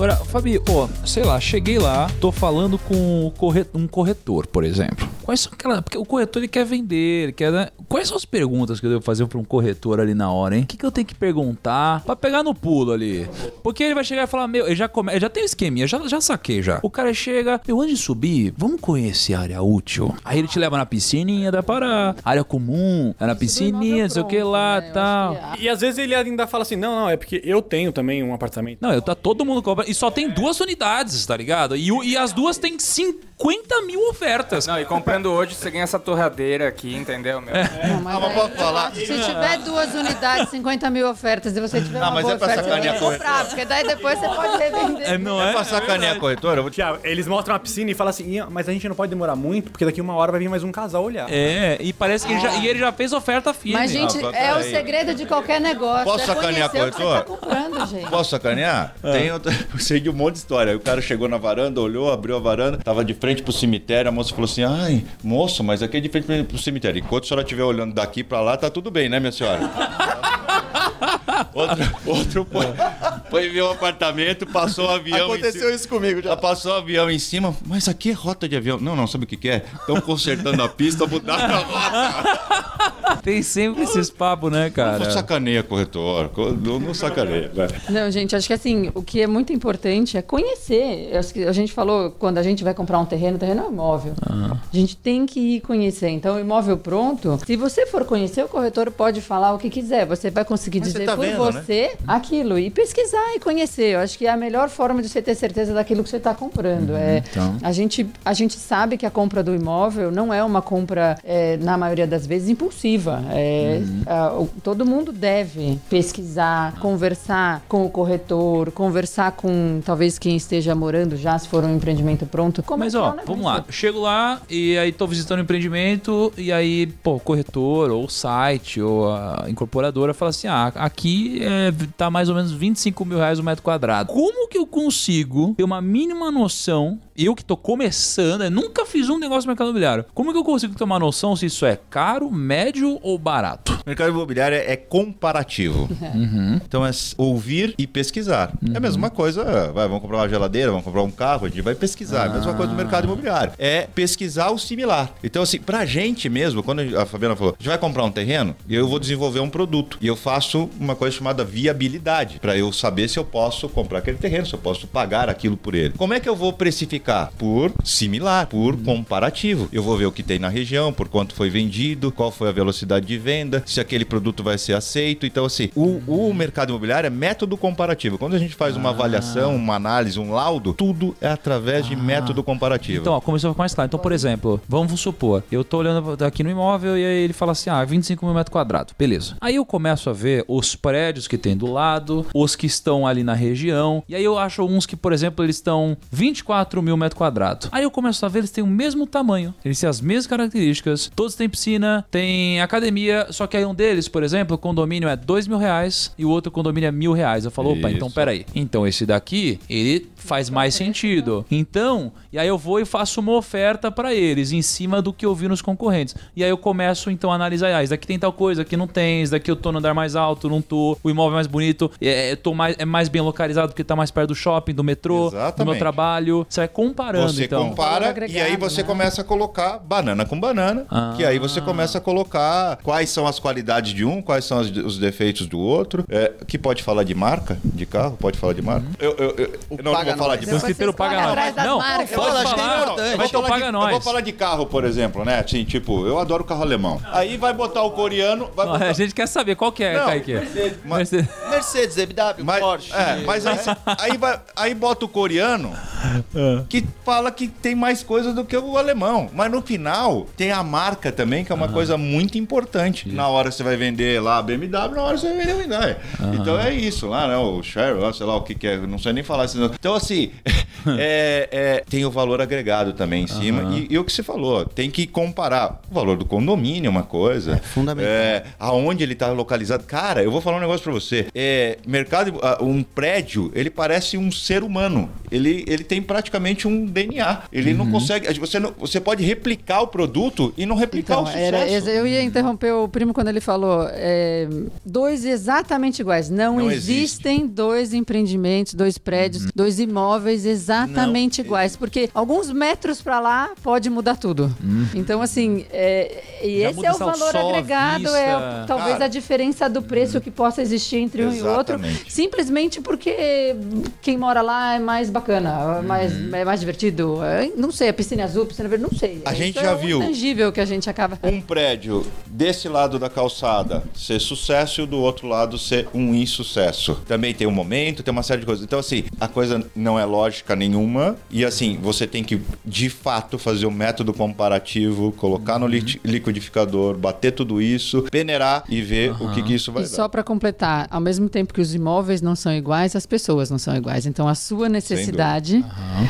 Agora, Fabi, pô, sei lá, cheguei lá, tô falando com um corretor, por exemplo. Quais são aquelas. Porque o corretor ele quer vender, ele quer. Né? Quais são as perguntas que eu devo fazer para um corretor ali na hora, hein? O que, que eu tenho que perguntar para pegar no pulo ali? Porque ele vai chegar e falar: Meu, ele já, come... ele já tem um esqueminha, já, já saquei já. O cara chega, eu antes de subir, vamos conhecer a área útil. Aí ele te leva na piscininha, dá para área comum, é na piscininha, não sei o que lá né? tal. Que... E às vezes ele ainda fala assim: Não, não, é porque eu tenho também um apartamento. Não, eu tá todo mundo compra. E só tem duas unidades, tá ligado? E, e as duas têm 50 mil ofertas. Não, e comprando hoje, você ganha essa torradeira aqui, entendeu, meu? É. Não, mas ah, aí, falar. Se tiver duas unidades, 50 mil ofertas, e você tiver não, uma mas boa é pra oferta, sacanear você comprar, porque daí depois você pode revender. É, não é? É pra sacanear a corretora? Vou... Tiago, eles mostram a piscina e falam assim, mas a gente não pode demorar muito, porque daqui uma hora vai vir mais um casal olhar. É, e parece que ele já, e ele já fez oferta firme. Mas, gente, ah, é o segredo de qualquer negócio. Posso é sacanear a corretora? Tá Posso sacanear? É. Tem outra... Eu sei de um monte de história. O cara chegou na varanda, olhou, abriu a varanda, tava de frente pro cemitério, a moça falou assim, ai, moço, mas aqui é de frente pro cemitério. Enquanto a senhora estiver olhando daqui pra lá, tá tudo bem, né, minha senhora? outro, outro foi, foi ver um apartamento, passou um avião. Aconteceu isso comigo já. Passou um avião em cima, mas aqui é rota de avião. Não, não, sabe o que, que é? Estão consertando a pista, mudaram a rota. Tem sempre esses papos, né, cara? Não sacaneia corretor, não, não sacaneia. Não, gente, acho que assim, o que é muito importante é conhecer. A gente falou, quando a gente vai comprar um terreno, o terreno é um imóvel. Ah. A gente tem que ir conhecer. Então, o imóvel pronto, se você for conhecer, o corretor pode falar o que quiser. Você vai conseguir Mas dizer tá por vendo, né? você né? aquilo e pesquisar e conhecer. Eu acho que é a melhor forma de você ter certeza daquilo que você está comprando. Uhum, é, então. a, gente, a gente sabe que a compra do imóvel não é uma compra, é, na maioria das vezes, impulsiva. É, uhum. a, todo mundo deve pesquisar, conversar com o corretor, conversar com talvez quem esteja morando já, se for um empreendimento pronto. Como Mas, ó, vamos lá. Chego lá e aí estou visitando o empreendimento e aí, pô, o corretor ou o site ou a incorporadora fala assim: ah, aqui é, tá mais ou menos 25 mil reais o metro quadrado. Como que eu consigo ter uma mínima noção eu que tô começando, eu nunca fiz um negócio no mercado imobiliário. Como que eu consigo ter uma noção se isso é caro, médio ou barato? O mercado imobiliário é comparativo. Uhum. Então é ouvir e pesquisar. Uhum. É a uhum. mesma coisa, vai, vamos comprar uma geladeira, vamos comprar um carro, a gente vai pesquisar. Ah. A mesma coisa no mercado imobiliário. É pesquisar o similar. Então, assim, pra gente mesmo, quando a Fabiana falou, a gente vai comprar um terreno e eu vou desenvolver um produto. E eu faço uma coisa chamada viabilidade, para eu saber se eu posso comprar aquele terreno, se eu posso pagar aquilo por ele. Como é que eu vou precificar? Por similar, por comparativo. Eu vou ver o que tem na região, por quanto foi vendido, qual foi a velocidade de venda, se aquele produto vai ser aceito. Então, assim, o, o mercado imobiliário é método comparativo. Quando a gente faz uma avaliação, uma análise, um laudo, tudo é através de método comparativo. Então, ó, começou a ficar mais claro. Então, por exemplo, vamos supor, eu tô olhando aqui no imóvel e aí ele fala assim: ah, 25 mil metros quadrados. Beleza. Aí eu começo a ver os prédios que tem do lado, os que estão ali na região. E aí eu acho uns que, por exemplo, eles estão 24 mil metros quadrados. Aí eu começo a ver, eles têm o mesmo tamanho, eles têm as mesmas características, todos têm piscina, tem academia, só que aí um deles, por exemplo, o condomínio é 2 mil reais e o outro condomínio é mil reais. Eu falo, opa, então Isso. peraí. Então esse daqui, ele faz mais sentido. Então, e aí eu vou e faço uma oferta pra eles em cima do que eu vi nos concorrentes. E aí eu começo então a analisar, ah, isso daqui tem tal coisa, aqui não tem, isso daqui eu tô no andar mais alto, não tô, o imóvel é mais bonito, é, eu tô mais, é mais bem localizado porque tá mais perto do shopping, do metrô, do meu Exatamente. trabalho. Você vai comparando Você então. compara agregado, e aí você né? começa a colocar banana com banana. Ah. Que aí você começa a colocar quais são as qualidades de um, quais são as- os defeitos do outro. É, que pode falar de marca de carro? Pode falar de marca? Eu, eu, eu- O não, não vou falar nós. de O Depois escriteiro vocês paga nós. Não, pode Eu acho que é falar. importante. Vai Eu ter falar paga de, eu nós. vou falar de carro, por exemplo, né? Assim, tipo, eu adoro carro alemão. Aí vai botar o coreano, vai Não, botar... A gente quer saber qual que é, Não, Kaique. Mercedes. Mercedes, BMW, Mas, Porsche. é, mas aí, aí, vai, aí bota o coreano que fala que tem mais coisa do que o alemão. Mas no final tem a marca também, que é uma coisa muito importante. Na hora você vai vender lá a BMW, na hora você vai vender o Hyundai. Então é isso lá, né? O Cheryl, lá, sei lá o que, que é, não sei nem falar. assim, não. Então, assim, é, é, tem o valor agregado também em cima. E, e o que você falou, tem que comparar. O valor do condomínio é uma coisa. fundamental. É, aonde ele está localizado. Cara, eu vou falar um negócio pra você. É, mercado, um prédio, ele parece um ser humano. Ele, ele tem praticamente um DNA. Ele Uhum. não consegue. Você, não, você pode replicar o produto e não replicar Então, o sucesso. era, eu ia interromper o primo quando ele falou é, dois exatamente iguais. Não, Não existem dois empreendimentos, dois prédios, dois imóveis exatamente iguais, porque alguns metros pra lá pode mudar tudo. Então, assim, é, e Já esse é o valor sol, agregado, é talvez Cara. a diferença do preço que possa existir entre um e outro, Exatamente. simplesmente porque quem mora lá é mais bacana, é mais, é mais divertido. É, não sei, a piscina é azul, a piscina verde, não sei. A gente Isso já é viu. intangível que a gente acaba. um prédio desse lado da calçada ser sucesso e o do outro lado ser um insucesso. Também tem um momento, tem uma série de coisas. Então, assim, a coisa não é lógica nenhuma. E, assim, você tem que, de fato, fazer um método comparativo, colocar no li- liquidificador, bater tudo isso, peneirar e ver o que, que isso vai E dar. só para completar, ao mesmo tempo que os imóveis não são iguais, as pessoas não são iguais. Então a sua necessidade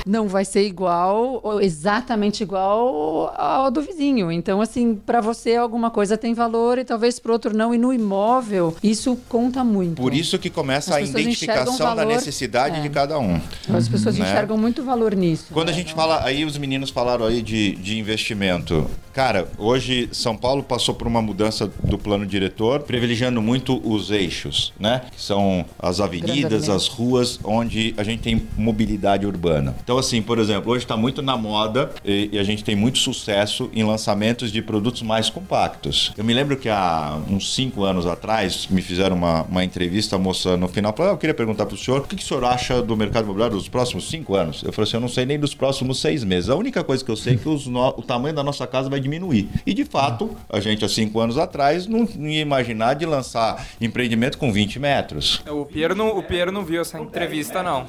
não vai ser igual ou exatamente igual ao do vizinho. Então assim, para você alguma coisa tem valor e talvez para outro não. E no imóvel isso conta muito. Por isso que começa As a identificação enxergam da valor- necessidade é. de cada um. As pessoas né? enxergam muito valor nisso. Quando a né? gente fala, aí os meninos falaram aí de, de investimento. Cara, hoje São Paulo passou por uma mudança do plano diretor, privilegiando muito os eixos, né? Que são as avenidas. as ruas onde a gente tem mobilidade urbana. Então, assim, por exemplo, hoje está muito na moda e, e a gente tem muito sucesso em lançamentos de produtos mais compactos. Eu me lembro que há uns cinco anos atrás me fizeram uma, uma entrevista, a moça no final falou: "Ah, Eu queria perguntar para o senhor o que, que o senhor acha do mercado imobiliário dos próximos cinco anos? Eu falei assim: Eu não sei nem dos próximos seis meses. A única coisa que eu sei é que os no- o tamanho da nossa casa vai diminuir. E de fato, a gente há cinco anos atrás não, não ia imaginar de lançar empreendimento com 20 metros. O Piero não, o Piero não viu essa entrevista, não.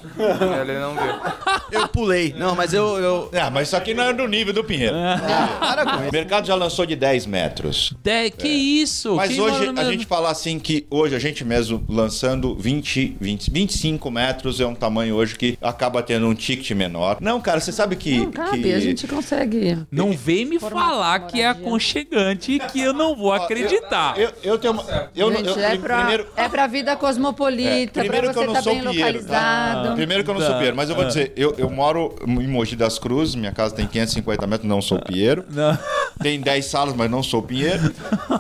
Ele não viu. Eu pulei. Não, mas eu. eu... Ah, mas isso aqui não é do nível do Pinheiro. Para com O mercado já lançou de 10 metros. De- Que isso? Mas Quem hoje a meu- gente fala assim que hoje a gente mesmo lançando 20, 20, 25 metros é um tamanho hoje que acaba tendo um ticket menor. Não, cara, você sabe que. Não cabe, que- a gente consegue. Não vem me falar que é aconchegante e que eu não vou acreditar. Eu, eu tenho uma. Eu, Gente, eu, é, pra, primeiro, é pra vida cosmopolita, É, primeiro pra que eu você não estar sou bem Piero, localizado. Primeiro que eu não Tá. sou Piero, mas eu vou dizer, eu, eu moro em Mogi das Cruzes, minha casa tem 550 metros, não sou Piero. Não. Tem 10 salas, mas não sou Pinheiro.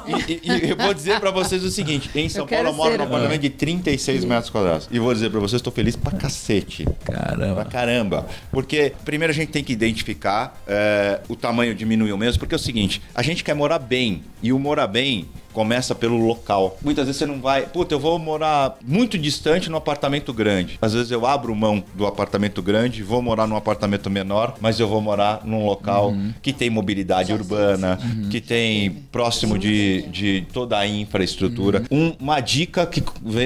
E, e- e eu vou dizer pra vocês o seguinte: em São Eu Paulo eu moro num apartamento de 36 metros quadrados. E vou dizer pra vocês, estou feliz pra cacete. Pra Caramba. caramba. Porque primeiro a gente tem que identificar é, o tamanho diminuiu mesmo, porque é o seguinte, a gente quer morar bem. E o morar bem Começa pelo local. Muitas vezes você não vai, puta, eu vou morar muito distante no apartamento grande. Às vezes eu abro mão do apartamento grande, vou morar num apartamento menor, mas eu vou morar num local que tem mobilidade urbana, que tem próximo de, de toda a infraestrutura. Um- uma dica que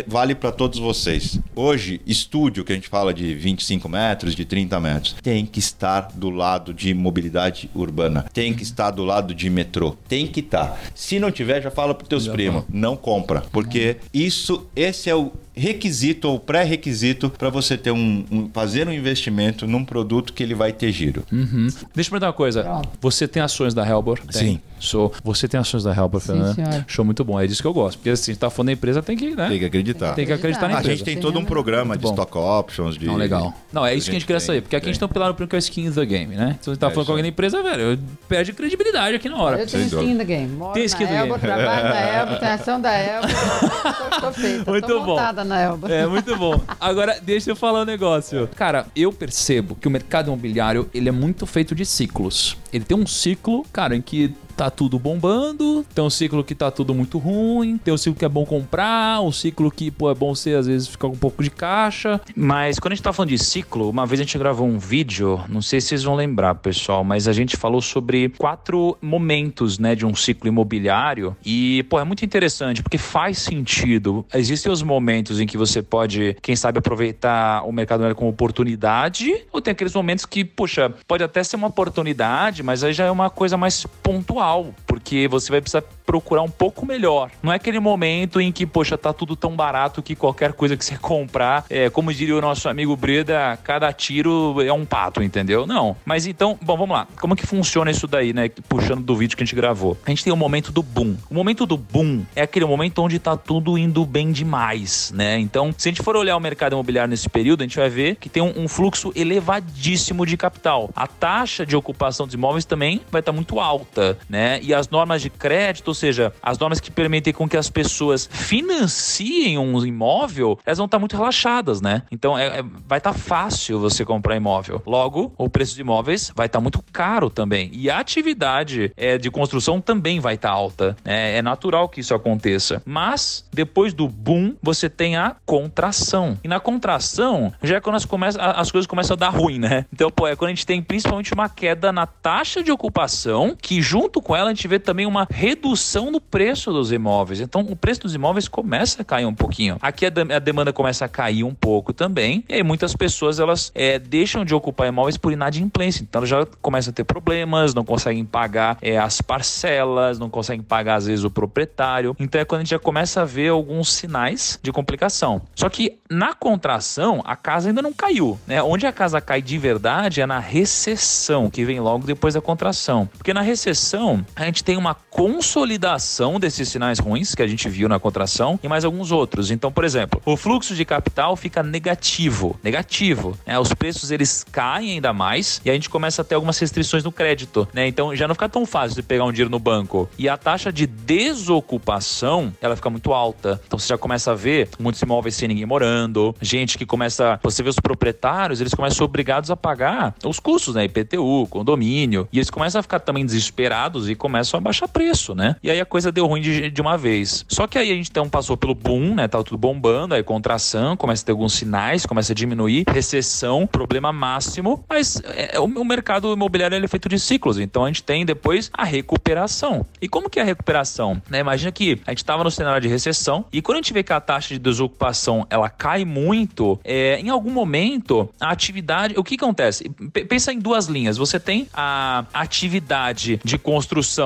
vale para todos vocês. Hoje, estúdio que a gente fala de 25 metros, de 30 metros, tem que estar do lado de mobilidade urbana. Tem que estar do lado de metrô. Tem que estar. Se não tiver, já fala pros teus primos. Não compra. Porque isso, esse é o requisito ou pré-requisito para você ter um, um- fazer um investimento num produto que ele vai ter giro. Uhum. Deixa eu perguntar uma coisa. Pronto. Você tem ações da Helbor? Sim. Sou. Você tem ações da Helbor, Sim, senhor. Show muito bom. É disso que eu gosto. Porque assim, a gente tá falando da empresa, tem que, né? Tem que acreditar. Tem que acreditar na A empresa. gente tem todo um programa de stock options, de... Não, legal. Não, é isso que a gente queria tem, saber. Porque aqui a gente tem. tem um pilar no que é o skin in the game, né? Então você tá É falando com alguém da empresa, velho, perde credibilidade aqui na hora. Eu tenho skin the game. Moro Tem skin the Elba, game. trabalho na Elba, tenho ação da Elba. tô, tô feita. Muito tô bom. Montada na Elba. É, muito bom. Agora, deixa eu falar um negócio. Cara, eu percebo que o mercado imobiliário, ele é muito feito de ciclos. Ele tem um ciclo, cara, em que tá tudo bombando, tem um ciclo que tá tudo muito ruim, tem um ciclo que é bom comprar, um ciclo que, pô, é bom você às vezes ficar com um pouco de caixa. Mas quando a gente tá falando de ciclo, uma vez a gente gravou um vídeo, não sei se vocês vão lembrar, pessoal, mas a gente falou sobre quatro momentos, né, de um ciclo imobiliário e, pô, é muito interessante porque faz sentido. Existem os momentos em que você pode, quem sabe, aproveitar o mercado como oportunidade, ou tem aqueles momentos que, poxa, pode até ser uma oportunidade, mas aí já é uma coisa mais pontual, porque você vai precisar procurar um pouco melhor. Não é aquele momento em que, poxa, tá tudo tão barato que qualquer coisa que você comprar, é, como diria o nosso amigo Breda, cada tiro é um pato, entendeu? Não. Mas então, bom, vamos lá. Como que funciona isso daí, né? Puxando do vídeo que a gente gravou. A gente tem o momento do boom. O momento do boom é aquele momento onde tá tudo indo bem demais, né? Então, se a gente for olhar o mercado imobiliário nesse período, a gente vai ver que tem um, um fluxo elevadíssimo de capital. A taxa de ocupação dos imóveis também vai estar muito alta, né? E as normas de crédito, ou seja, as normas que permitem com que as pessoas financiem um imóvel, elas vão estar muito relaxadas, né? Então é- é- vai estar fácil você comprar imóvel. Logo, o preço de imóveis vai estar muito caro também. E a atividade é, de construção também vai estar alta. né? É natural que isso aconteça. Mas, depois do boom, você tem a contração. E na contração, já é quando as, começa- as coisas começam a dar ruim, né? Então, pô, é quando a gente tem principalmente uma queda na taxa de ocupação, que junto com ela a gente vê também uma redução no preço dos imóveis. Então, o preço dos imóveis começa a cair um pouquinho. Aqui a, dem- a demanda começa a cair um pouco também. E aí muitas pessoas elas é, deixam de ocupar imóveis por inadimplência. Então, já começam a ter problemas, não conseguem pagar é, as parcelas, não conseguem pagar às vezes o proprietário. Então, é quando a gente já começa a ver alguns sinais de complicação. Só que na contração, a casa ainda não caiu. Né? Onde a casa cai de verdade é na recessão, que vem logo depois da contração. Porque na recessão, a gente tem uma consolidação desses sinais ruins que a gente viu na contração e mais alguns outros. Então, por exemplo, o fluxo de capital fica negativo. Negativo. né? Os preços eles caem ainda mais e a gente começa a ter algumas restrições no crédito. Né? Então, já não fica tão fácil de pegar um dinheiro no banco. E a taxa de desocupação, ela fica muito alta. Então, você já começa a ver muitos imóveis sem ninguém morando, gente que começa. Você vê os proprietários, eles começam obrigados a pagar os custos, né? IPTU, condomínio. E eles começam a ficar também desesperados e começam a baixar preço, né? E aí a coisa deu ruim de, de uma vez. Só que aí a gente então passou pelo boom, né? Tava tudo bombando, aí contração, começa a ter alguns sinais, começa a diminuir, recessão, problema máximo. Mas é, o, o mercado imobiliário ele é feito de ciclos. Então a gente tem depois a recuperação. E como que é a recuperação? Né? Imagina que a gente estava no cenário de recessão e quando a gente vê que a taxa de desocupação ela cai muito, é, em algum momento a atividade, o que acontece? P- pensa em duas linhas. Você tem a atividade de construção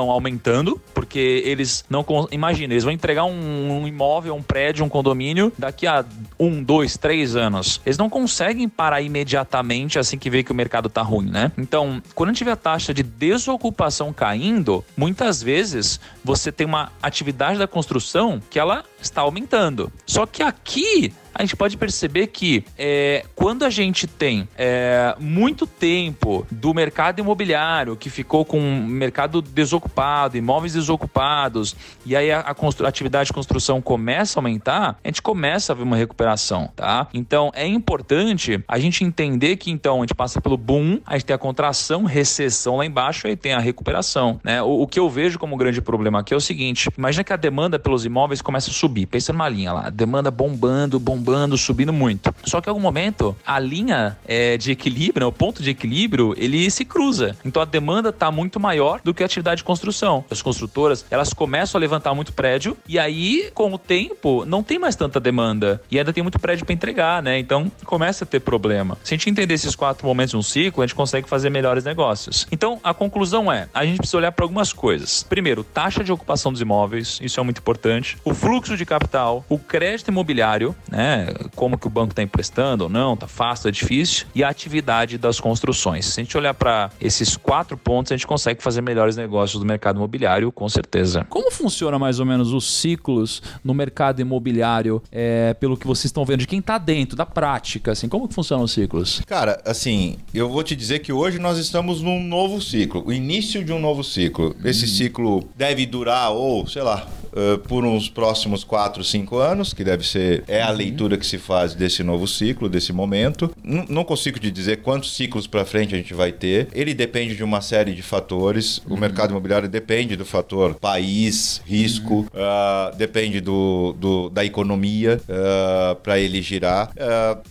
aumentando, porque eles não imagina, eles vão entregar um, um imóvel, um prédio, um condomínio daqui a um, dois, três anos. Eles não conseguem parar imediatamente assim que vê que o mercado tá ruim, né? Então, quando a gente vê a taxa de desocupação caindo, muitas vezes você tem uma atividade da construção que ela está aumentando. Só que aqui a gente pode perceber que é, quando a gente tem é, muito tempo do mercado imobiliário que ficou com mercado desocupado, imóveis desocupados, e aí a, a, atividade de construção começa a aumentar, a gente começa a ver uma recuperação, tá? Então é importante a gente entender que então a gente passa pelo boom, a gente tem a contração, recessão lá embaixo e tem a recuperação, né? O, o que eu vejo como grande problema aqui é o seguinte: imagina que a demanda pelos imóveis começa a subir, pensa numa linha lá, demanda bombando, bombando, subindo muito. Só que em algum momento a linha é, de equilíbrio, né, o ponto de equilíbrio, ele se cruza. Então a demanda está muito maior do que a atividade de construção. As construtoras elas começam a levantar muito prédio e aí com o tempo não tem mais tanta demanda e ainda tem muito prédio para entregar, né? Então começa a ter problema. Se a gente entender esses quatro momentos de um ciclo, a gente consegue fazer melhores negócios. Então a conclusão é, a gente precisa olhar para algumas coisas. Primeiro, taxa de ocupação dos imóveis, isso é muito importante. O fluxo de capital, o crédito imobiliário, né? Como que o banco está emprestando ou não, tá fácil, é difícil, e a atividade das construções. Se a gente olhar para esses quatro pontos, a gente consegue fazer melhores negócios do mercado imobiliário, com certeza. Como funciona mais ou menos os ciclos no mercado imobiliário, é, pelo que vocês estão vendo, de quem está dentro, da prática, assim, como que funcionam os ciclos? Cara, assim, eu vou te dizer que hoje nós estamos num novo ciclo, o início de um novo ciclo. Esse hum. ciclo deve durar, ou, sei lá, Uh, por uns próximos 4, 5 anos, que deve ser é a uhum. leitura que se faz desse novo ciclo, desse momento. N não consigo te dizer quantos ciclos para frente a gente vai ter. Ele depende de uma série de fatores. Uhum. O mercado imobiliário depende do fator país, risco, uhum. uh, depende do, do, da economia uh, para ele girar.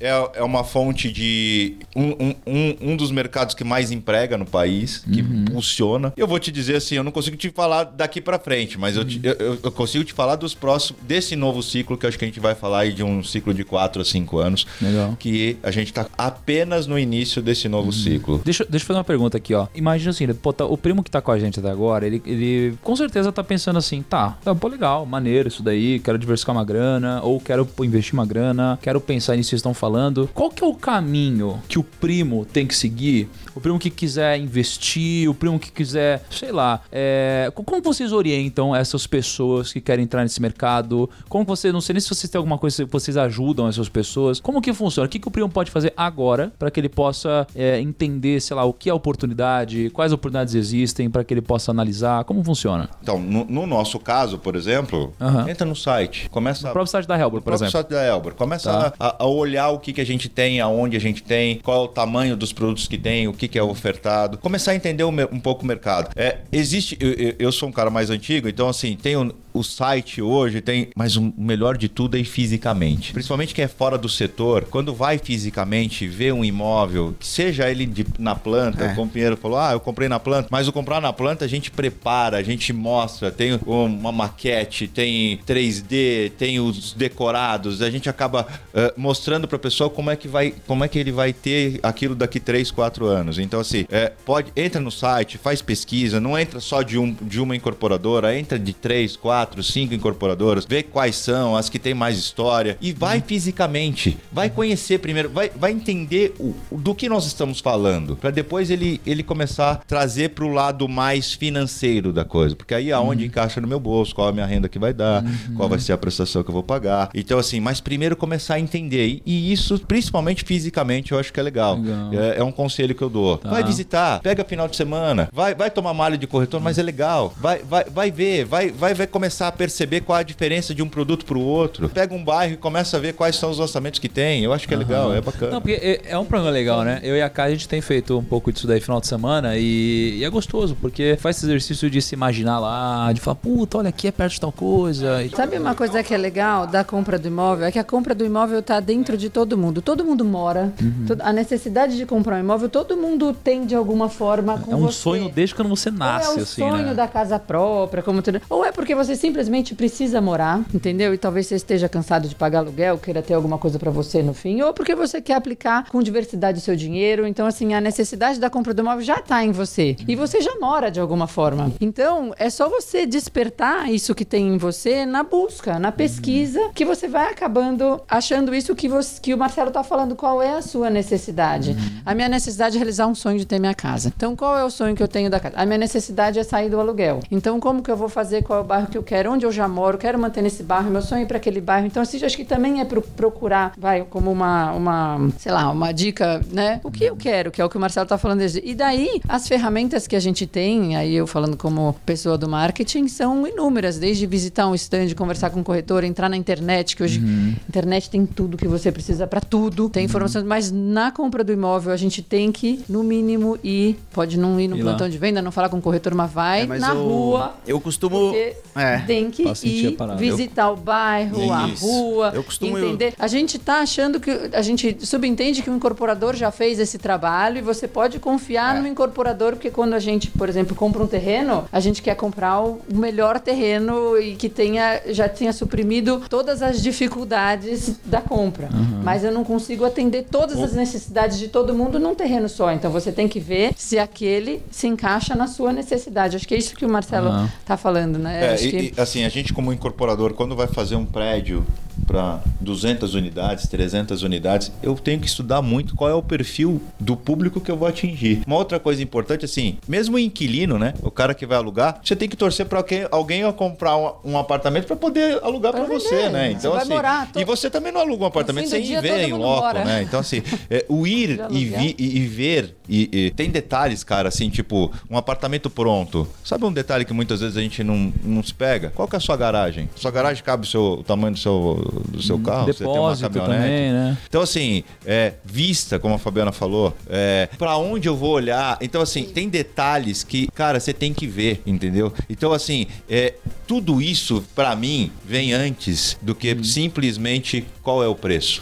É, é, uma fonte de um, um, um, dos mercados que mais emprega no país, que uhum. impulsiona. Eu vou te dizer assim, eu não consigo te falar daqui para frente, mas eu, te, eu, eu consigo te falar dos próximos, desse novo ciclo, que eu acho que a gente vai falar aí de um ciclo de 4 a 5 anos. Legal. Que a gente tá apenas no início desse novo uhum. ciclo. Deixa, deixa eu fazer uma pergunta aqui, ó. Imagina assim, pô, tá, o primo que tá com a gente até agora, ele, ele com certeza tá pensando assim, tá, tá, pô, legal, maneiro isso daí, quero diversificar uma grana, ou quero investir uma grana, quero pensar nisso que vocês estão falando. Qual que é o caminho que o primo tem que seguir? O primo que quiser investir, o primo que quiser, sei lá, é, como vocês orientam essas pessoas que querem entrar nesse mercado? Como você, não sei nem se vocês têm alguma coisa vocês ajudam essas pessoas. Como que funciona? O que, que o Primo pode fazer agora para que ele possa é, entender, sei lá, o que é oportunidade, quais oportunidades existem para que ele possa analisar? Como funciona? Então, no, no nosso caso, por exemplo, uhum. entra no site, começa... No próprio site da Helbor, por exemplo. No site da Helbor. Começa tá. a, a, olhar o que, que a gente tem, aonde a gente tem, qual é o tamanho dos produtos que tem, o que, que é ofertado. Começar a entender um, um pouco o mercado. É, existe... Eu, eu, sou um cara mais antigo, então, assim, tem o, o site hoje tem, mas o melhor de tudo é ir fisicamente. Principalmente quem é fora do setor, quando vai fisicamente ver um imóvel, seja ele de, na planta, é. o Pinheiro falou, ah, eu comprei na planta, mas o comprar na planta a gente prepara, a gente mostra, tem uma maquete, tem 3D, tem os decorados, a gente acaba uh, mostrando para a pessoa como é que vai, como é que ele vai ter aquilo daqui 3, 4 anos. Então assim, é, pode entra no site, faz pesquisa, não entra só de um de uma incorporadora, entra de 3, 4 quatro, cinco incorporadoras, ver quais são as que têm mais história e vai fisicamente, vai conhecer primeiro, vai, vai entender o, do que nós estamos falando, para depois ele, ele começar a trazer para o lado mais financeiro da coisa, porque aí aonde uhum. encaixa no meu bolso, qual é a minha renda que vai dar, uhum. qual vai ser a prestação que eu vou pagar. Então assim, mas primeiro começar a entender e isso principalmente fisicamente eu acho que é legal. legal. É, é, um conselho que eu dou. Tá. Vai visitar, pega final de semana, vai, vai tomar malha de corretor, mas é legal. Vai, vai, vai ver, vai, vai ver começar a perceber qual a diferença de um produto para o outro. Pega um bairro e começa a ver quais são os lançamentos que tem. Eu acho que é legal, é bacana. Não, porque é, é um programa legal, né? Eu e a Kai, a gente tem feito um pouco disso daí final de semana e, e, é gostoso, porque faz esse exercício de se imaginar lá, de falar, puta, olha aqui é perto de tal coisa. E... Sabe uma coisa que é legal da compra do imóvel? É que a compra do imóvel está dentro de todo mundo. Todo mundo mora. Uhum. A necessidade de comprar um imóvel, todo mundo tem de alguma forma com É um você. sonho desde quando você nasce, Ou é o assim, sonho né? da casa própria, como tudo. Ou é porque você simplesmente precisa morar, entendeu? E talvez você esteja cansado de pagar aluguel, queira ter alguma coisa para você no fim, ou porque você quer aplicar com diversidade o seu dinheiro. Então, assim, a necessidade da compra do imóvel já está em você. E você já mora de alguma forma. Então, é só você despertar isso que tem em você na busca, na pesquisa, que você vai acabando achando isso que, você, que o Marcelo está falando. Qual é a sua necessidade? A minha necessidade é realizar um sonho de ter minha casa. Então, qual é o sonho que eu tenho da casa. A minha necessidade é sair do aluguel. Então, como que eu vou fazer? Qual é o bairro que eu quero? Onde eu já moro? Quero manter nesse bairro. Meu sonho é ir para aquele bairro. Então, assim, acho que também é pro- procurar, vai, como uma, uma, sei lá, uma dica, né? O que eu quero, que é o que o Marcelo tá falando. desde- E daí, as ferramentas que a gente tem, aí eu falando como pessoa do marketing, são inúmeras. Desde visitar um stand, conversar com um corretor, entrar na internet, que hoje internet tem tudo que você precisa para tudo. Tem informações, mas na compra do imóvel a gente tem que, no mínimo, ir. Pode não ir no Ir lá. plantão de venda, não falar com o corretor, mas vai É, mas na eu, rua. Eu costumo. Porque É. tem que ir visitar o bairro, a Isso. rua, Eu costumo- entender. A gente tá achando que a gente subentende que o incorporador já fez esse trabalho e você pode confiar É. no incorporador porque quando a gente, por exemplo, compra um terreno, a gente quer comprar o o melhor terreno e que tenha já tenha suprimido todas as dificuldades da compra. Mas eu não consigo atender todas as necessidades de todo mundo num terreno só. Então você tem que ver se aquele se encaixa na sua necessidade. Acho que é isso que o Marcelo Aham. tá falando, né? É, Acho e- que e, assim, a gente como incorporador, quando vai fazer um prédio para 200 unidades, 300 unidades, eu tenho que estudar muito qual é o perfil do público que eu vou atingir. Uma outra coisa importante, assim, mesmo o inquilino, né, o cara que vai alugar, você tem que torcer para alguém a comprar um, um apartamento para poder alugar para você, né? Você Então vai assim, morar, to- e você também não aluga um apartamento sem dia, em loco, mora. né? Então assim, é, o ir e, vi- e, e ver e, e- tem detalhes, cara, assim, tipo um apartamento pronto. Sabe um detalhe que muitas vezes a gente não, não se pega? Qual que é a sua garagem? Sua garagem cabe o, seu, o tamanho do seu, do seu carro? Você tem uma Depósito caminhonete? também, né? Então, assim, é, vista, como a Fabiana falou, é, para onde eu vou olhar. Então, assim, tem detalhes que, cara, você tem que ver, entendeu? Então, assim, é, tudo isso, pra mim, vem antes do que Uhum. simplesmente qual é o preço.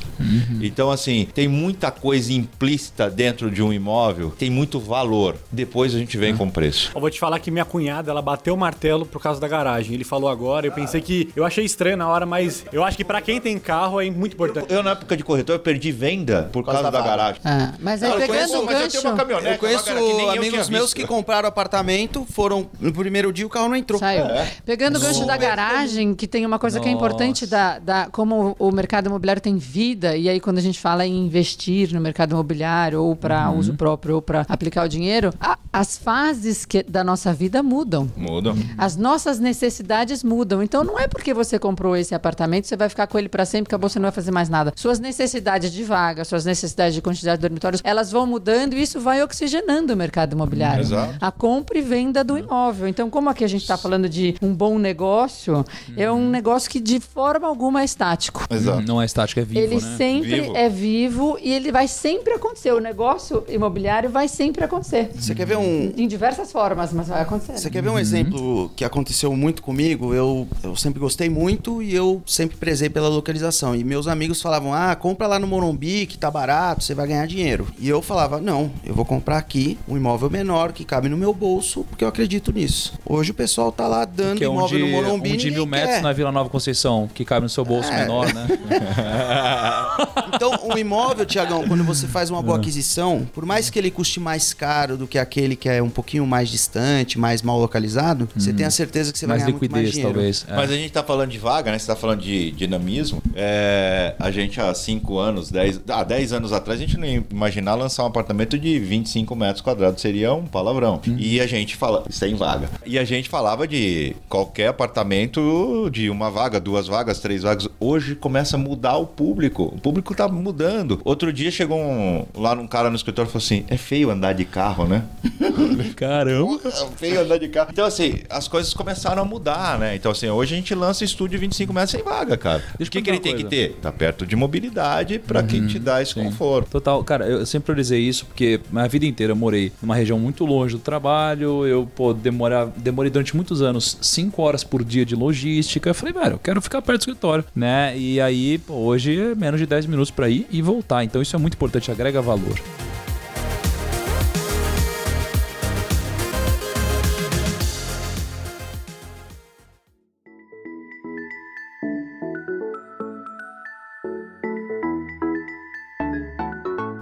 Então, assim, tem muita coisa implícita dentro de um imóvel, tem muito valor. Depois a gente vem Uhum. com o preço. Eu vou te falar que minha cunhada, ela bateu o martelo por causa da garagem. Ele falou agora, eu pensei que. Eu achei estranho na hora, mas eu acho que pra quem tem carro é muito importante. Eu, na época de corretor, eu perdi venda por causa, causa da, da garagem. Ah, mas aí eu pegando conheço, o mas eu gancho. tenho uma caminhonete. Eu conheço eu amigos tinha meus visto. que compraram apartamento, foram no primeiro dia o carro não entrou. Saiu. Pegando o gancho da garagem, que tem uma coisa que é importante da, da como o mercado imobiliário tem vida, e aí quando a gente fala em investir no mercado imobiliário, ou para uso próprio, ou para aplicar o dinheiro, a- as fases que, da nossa vida mudam. Muda. As nossas necessidades mudam. Então não é porque você comprou esse apartamento, você vai ficar com ele para sempre, acabou, você não vai fazer mais nada. Suas necessidades de vaga, suas necessidades de quantidade de dormitórios, elas vão mudando e isso vai oxigenando o mercado imobiliário. Exato. A compra e venda do imóvel. Então, como aqui a gente está falando de um bom negócio, é um negócio que de forma alguma é estático. Exato. Não é estático, é vivo, ele né? sempre Vivo. é vivo e ele vai sempre acontecer. O negócio imobiliário vai sempre acontecer. Você quer ver um, Em diversas formas, mas vai acontecer. Você quer ver um exemplo que aconteceu muito comigo? Eu, eu sempre gostei muito e eu sempre prezei pela localização. E meus amigos falavam: ah, compra lá no Morumbi que tá barato, você vai ganhar dinheiro. E eu falava: não, eu vou comprar aqui um imóvel menor que cabe no meu bolso, porque eu acredito nisso. Hoje o pessoal tá lá dando Que é um imóvel de, no Morumbi. um de mil metros quer. na Vila Nova Conceição, que cabe no seu bolso É. menor, né? Então, o imóvel, Tiagão, quando você faz uma boa aquisição, por mais que ele custe mais caro do que aquele que é um pouquinho mais distante, mais mal localizado, você tem a certeza que você mais vai ganhar muito mais liquidez, dinheiro. talvez. É. Mas a gente tá falando de vaga, né? Você tá falando de dinamismo. É, a gente há 5 anos, 10 ah, 10 anos atrás, a gente não ia imaginar lançar um apartamento de 25 metros quadrados. Seria um palavrão. E a gente fala, sem vaga. E a gente falava de qualquer apartamento de uma vaga, duas vagas, três vagas. Hoje começa a mudar o público. O público tá mudando. Outro dia chegou um, lá num cara no escritório e falou assim: é feio andar de carro, né? Caramba! É feio andar de carro. Então, assim, as coisas começaram a mudar, né? Então, assim, hoje a gente lança estúdio 25 metros sem vaga, cara. Deixa o que, que ele tem uma que coisa. ter? Tá perto de mobilidade pra quem te dá esse Sim. conforto. Total, cara, eu sempre priorizei isso porque a vida inteira eu morei numa região muito longe do trabalho, eu, pô, demorar, demorei durante muitos anos 5 horas por dia de logística. Eu falei, velho, eu quero ficar perto do escritório, né? E aí, pô, hoje é menos de 10 minutos pra ir e voltar. Então isso é muito importante, agrega valor.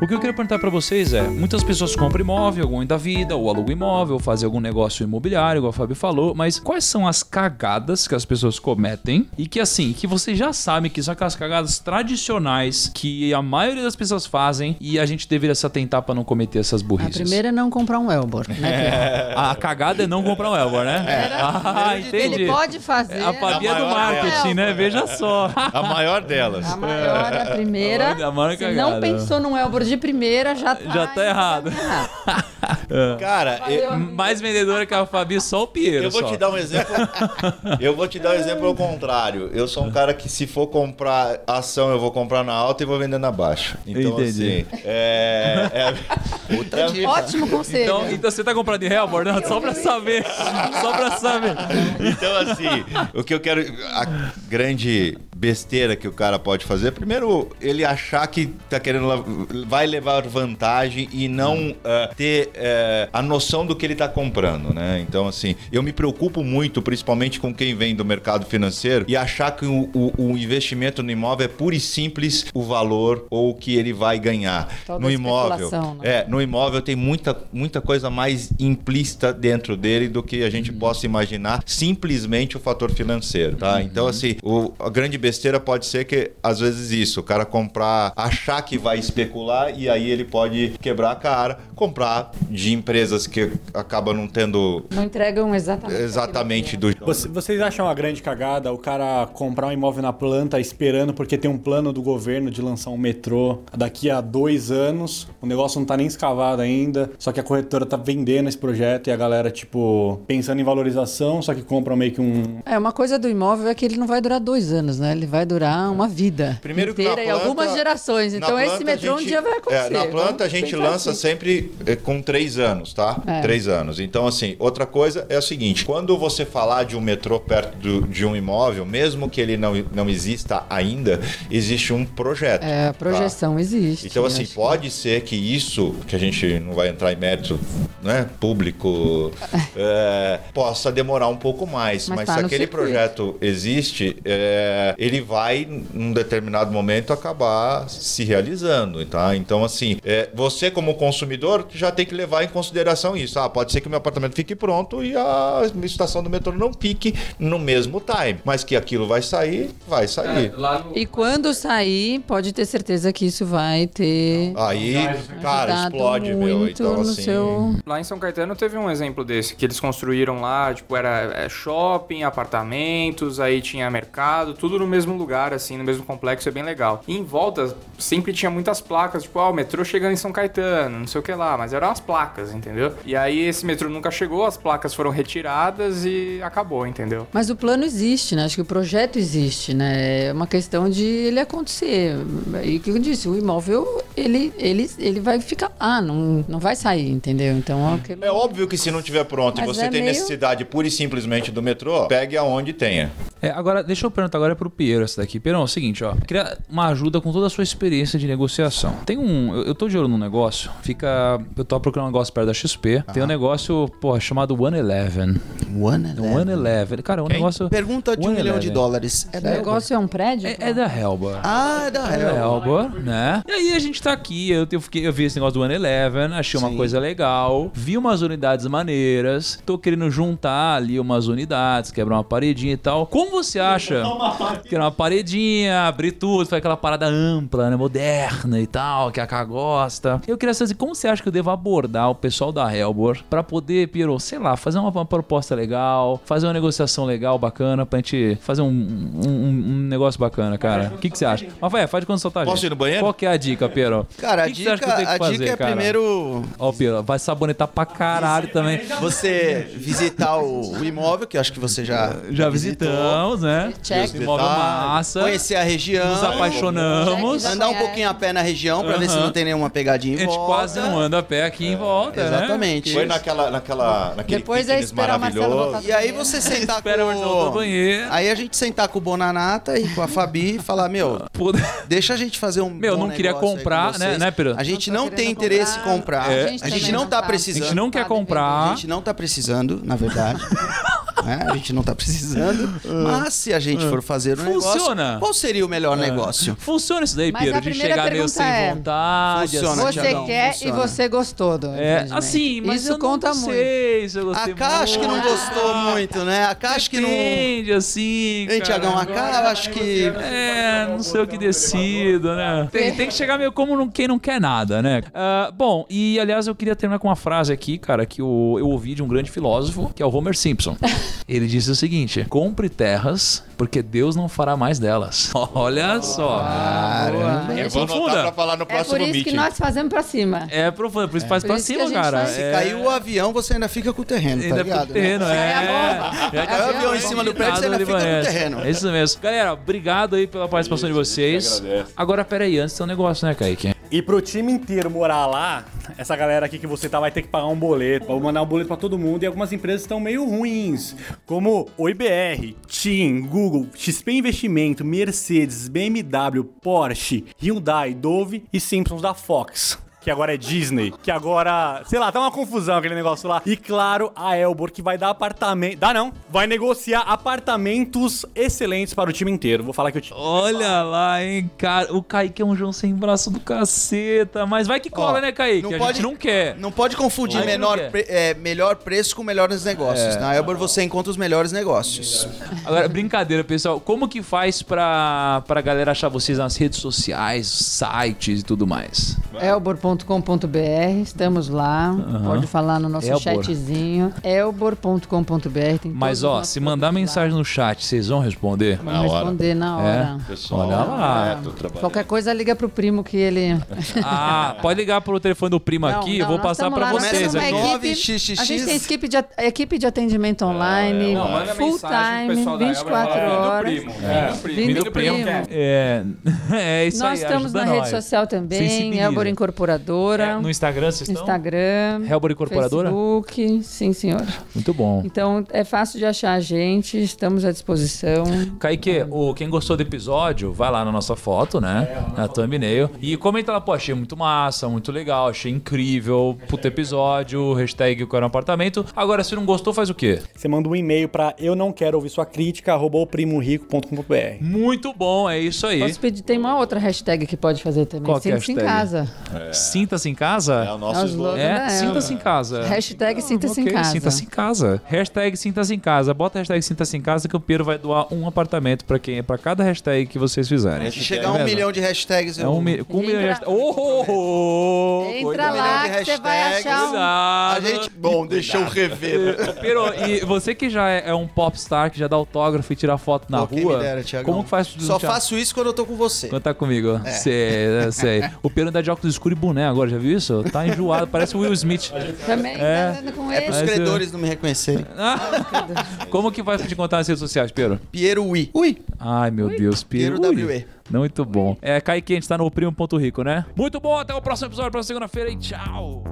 O que eu queria perguntar pra vocês é: muitas pessoas compram imóvel, algum da vida, ou alugam imóvel, ou fazem algum negócio imobiliário, igual a Fábio falou, mas quais são as cagadas que as pessoas cometem e que assim, que vocês já sabem que são aquelas cagadas tradicionais que a maioria das pessoas fazem e a gente deveria se atentar pra não cometer essas A burrices? primeira é não comprar um Elbor, né? A cagada é não comprar um Elbor, né? Ah, entendi. Ele pode fazer. A Fabi é A do maior marketing, né? Veja só. A maior delas. A maior, a primeira. A maior se cagada. não pensou num Elbor de primeira, já tá, Já tá errado. Cara, eu, Mais vendedora que a Fabi, só o Piero. eu vou só. te dar um exemplo. eu vou te dar um exemplo ao contrário. Eu sou um cara que se for comprar ação, eu vou comprar na alta e vou vender na baixa. Então, Entendi. assim, é, é, Outra dica. Ótimo conselho. Então, então você tá comprando em Hellboy? Não, só pra saber. Só pra saber. Então, assim, o que eu quero. A grande besteira que o cara pode fazer, primeiro, ele achar que tá querendo. vai levar vantagem e não ah, ter eh, a noção do que ele tá comprando, né? Então, assim, eu me preocupo muito, principalmente com quem vem do mercado financeiro, e achar que o, o- o investimento no imóvel é puro e simples o valor ou o que ele vai ganhar. Tal da no imóvel. né? É, no imóvel tem muita, muita coisa mais implícita dentro dele do que a gente possa imaginar, simplesmente o fator financeiro, tá? Então, assim, o- a grande besteira pode ser que, às vezes, isso, o cara comprar, achar que vai especular e aí ele pode quebrar a cara, comprar de empresas que acabam não tendo Não entregam exatamente. exatamente do. Você- Vocês acham uma grande cagada o cara comprar um imóvel na planta esperando porque tem um plano do governo de lançar um metrô daqui a dois anos, o negócio não tá nem escavado ainda, só que a corretora tá vendendo esse projeto e a galera, tipo, pensando em valorização, só que compra meio que um. É, uma coisa do imóvel é que ele não vai durar dois anos, né? Ele vai durar uma vida Primeiro que inteira na e algumas planta- gerações. Então esse planta, metrô a um gente- dia vai acontecer. É, na planta a gente lança assim. sempre é, com três anos, tá? É. Três anos. Então, assim, outra coisa é o seguinte: quando você falar de um metrô perto do- de um imóvel, mesmo que ele não, não exista ainda, existe um projeto. É, a tá? projeção existe. Então, assim, acho que- pode ser que isso, que a gente não vai entrar em mérito né, público, é, possa demorar um pouco mais. Mas Mas, tá se aquele circuito. projeto existe, é, ele vai, num determinado momento, acabar se realizando. Tá? Então, assim, é, você como consumidor já tem que levar em consideração isso. Ah, pode ser que o meu apartamento fique pronto e a estação do metrô não fique no mesmo time. Mas que aquilo vai sair, vai sair. Lá no, E quando sair, pode ter certeza que isso vai ter Aí, cara, ajudado explode, meu. muito Então, no assim. seu. Lá em São Caetano teve um exemplo desse, que eles construíram lá, tipo, era é, shopping, apartamentos, aí tinha mercado, tudo no mesmo lugar, assim, no mesmo complexo, é bem legal. E em volta sempre tinha muitas placas, tipo, ah, o metrô chegando em São Caetano, não sei o que lá, mas eram as placas, entendeu? E aí esse metrô nunca chegou, as placas foram retiradas e acabou, entendeu? Mas o plano existe, né? Acho que o projeto existe, né? É uma questão de ele acontecer. E o que eu disse, o imóvel, ele, ele, ele vai ficar lá, não, não vai sair, entendeu? Então, aquilo- É óbvio que se não tiver pronto e Mas você é tem meio- necessidade pura e simplesmente do metrô, pegue aonde tenha. É, agora, deixa eu perguntar agora pro Piero essa daqui. Piero, é o seguinte, ó. Queria uma ajuda com toda a sua experiência de negociação. Tem um. Eu, eu tô de olho num negócio. Fica. Eu tô procurando um negócio perto da XP. Tem um negócio, porra, chamado One Eleven. One Um One Eleven. Cara, é um negócio. Pergunta de um One milhão de Eleven. dólares. É o negócio é um prédio? É, é da Helba. Ah, é da É da Hell. Elba, né? E aí a gente tá aqui, eu, eu, fiquei, eu vi esse negócio do One Eleven, achei uma Sim. coisa legal, vi umas unidades maneiras, tô querendo juntar ali umas unidades, quebrar uma paredinha e tal. Como você acha que era uma paredinha, abrir tudo, fazer aquela parada ampla, né, moderna e tal, que a K gosta. Eu queria saber como você acha que eu devo abordar o pessoal da Helbor pra poder, Piero, sei lá, fazer uma, uma proposta legal, fazer uma negociação legal, bacana, pra gente fazer um, um, um- negócio bacana, cara. O que, que você acha? Rafael, faz de quando soltar a Posso gente. ir no banheiro? Qual que é a dica, Piero? Cara, a que dica, que a fazer, dica é cara? primeiro Ó, Piero, vai sabonetar pra caralho também. você visitar o, o imóvel, que eu acho que você já, Já visitou. visitamos, né? Check. Imóvel massa. Conhecer a região. Nos apaixonamos. Check. Andar um pouquinho a pé na região pra ver se não tem nenhuma pegadinha A em gente volta. quase não anda a pé aqui em volta, né? Exatamente. Foi naquela, naquela, naquele Depois é esperar o Marcelo maravilhoso. voltar E aí você sentar Espera o com... banheiro. Aí a gente sentar com o Bonanata e com a Fabi e falar, meu, deixa a gente fazer um Meu, não queria comprar, com né, né, Pedro? A gente Não não tem interesse em comprar. comprar. É. A gente também não tá tá. a precisando. gente não quer devendo. A comprar. gente não tá precisando, na verdade. né? A gente não tá precisando. Mas se a gente for fazer um Funciona. negócio, qual seria o melhor negócio? Funciona isso daí, Mas Pedro, a de primeira chegar meio pergunta sem é, vontade. funciona, assim. Você quer funciona. e você gostou do É, assim, mas Isso eu conta não muito. sei se eu gostei A acho que não muito. gostou muito, né? A acho que não. Depende, assim, Hein. Tiagão, a eu acho que. É, não sei o que decido, né? Tem, tem que chegar meio como não- quem não quer nada, né? Ah, bom, e aliás, eu queria terminar com uma frase aqui, cara, que eu, eu ouvi de um grande filósofo, que é o Homer Simpson. Ele disse o seguinte: compre terras, porque Deus não fará mais delas. Olha só. Caramba. Anotar profunda. pra falar no É próximo por isso meeting. que nós fazemos pra cima. É profundo, por isso faz Por pra isso cima, cara. faz. Se É, caiu o avião, você ainda fica com o terreno, tá Ainda ligado? pro terreno, né? é. Bomba. Já Caiu o avião em cima do prédio, você ainda fica no Libanês. terreno. É isso mesmo. Galera, obrigado aí pela participação de vocês. Agora, peraí, antes tem um negócio, né, Kaique? E pro time inteiro morar lá, essa galera aqui que você tá vai ter que pagar um boleto. Vou mandar um boleto pra todo mundo e algumas empresas estão meio ruins. Como o TIM, Google, XP Investimento, Mercedes, BMW, Porsche, Hyundai, Dove e Simpsons da Fox. Que agora é Disney, que agora, sei lá, tá uma confusão aquele negócio lá. E claro, a Elbor, que vai dar apartamento. Dá não, vai negociar apartamentos excelentes para o time inteiro. Vou falar que o time. Olha lá, hein, cara. O Kaique é um João sem braço do caceta. Mas vai que cola, Ó, né, Kaique? não a pode- gente não quer. Não pode confundir menor, não quer. pre- é, melhor preço com melhores negócios. Na Elbor você encontra os melhores negócios. Agora, brincadeira, pessoal. Como que faz pra, pra galera achar vocês nas redes sociais, sites e tudo mais? Elbor.com.br, estamos lá. Pode falar no nosso Elbor. chatzinho. Elbor.com.br. Mas, ó, se mandar mensagem lá. no chat, vocês vão responder? Vamos responder na hora. Pessoal, Olha lá. trabalhando. Qualquer coisa liga pro primo que ele. Ah, pode ligar pro telefone do primo Não, aqui, não, eu vou passar tamo pra lá, nós vocês aqui. equipe- 9xx. A gente tem equipe de, at- equipe de atendimento online, Não, manda full time, pessoal da Elba e 24 fala, "Vem do horas. Vindo primo, primo. quer." É, é isso Nós aí. estamos na rede social também. Elbor Incorporadora, É, no Instagram vocês estão? Instagram, Helbor Incorporadora? Facebook, sim senhor. Muito bom. Então é fácil de achar a gente, estamos à disposição. Kaique, o, quem gostou do episódio, vai lá na nossa foto, né? Na thumbnail. E comenta lá, pô, achei muito massa, muito legal, achei incrível. Puto episódio, hashtag quero um apartamento. Agora, se não gostou, faz o quê? Você manda um e-mail pra eu não quero ouvir sua crítica, arroba oprimorico.com.br. Muito bom, é isso aí. Posso pedir, tem uma outra hashtag que pode fazer também. Qual que é a Sinta-se em hashtag? casa. Sinta-se em casa? É o É nosso slogan. É, sinta-se em casa. Hashtag sinta-se em casa. Sinta-se em casa. Hashtag sinta-se em casa. Bota a hashtag sinta-se em casa que o Pedro vai doar um apartamento pra quem para cada hashtag que vocês fizerem. Se chegar a um milhão de hashtags, É eu... um mi- com um milhão de Entra- hashtag. Oh, oh, oh, Entra lá milhão de que você vai hashtags. achar um... A gente... Bom, deixa eu rever. Pero, e você que já é é um popstar, que já dá autógrafo e tira foto na rua, como que faz Só faço isso quando eu tô com você. Quando tá comigo? Sei, eu sei. O Pedro anda de óculos escuros e boné agora, já viu isso? Tá enjoado, parece o Will Smith. Também É. tá andando com É ele. pros Mas eu- credores não me reconhecerem. Como que vai te encontrar nas redes sociais, Pedro? Piero Ui. Ui. Ai, meu Deus, Pedro. Piero Ui. WE. Muito bom. É, Kaique, a gente tá no Primo Ponto Rico, né? Muito bom, até o próximo episódio, próxima segunda-feira e tchau!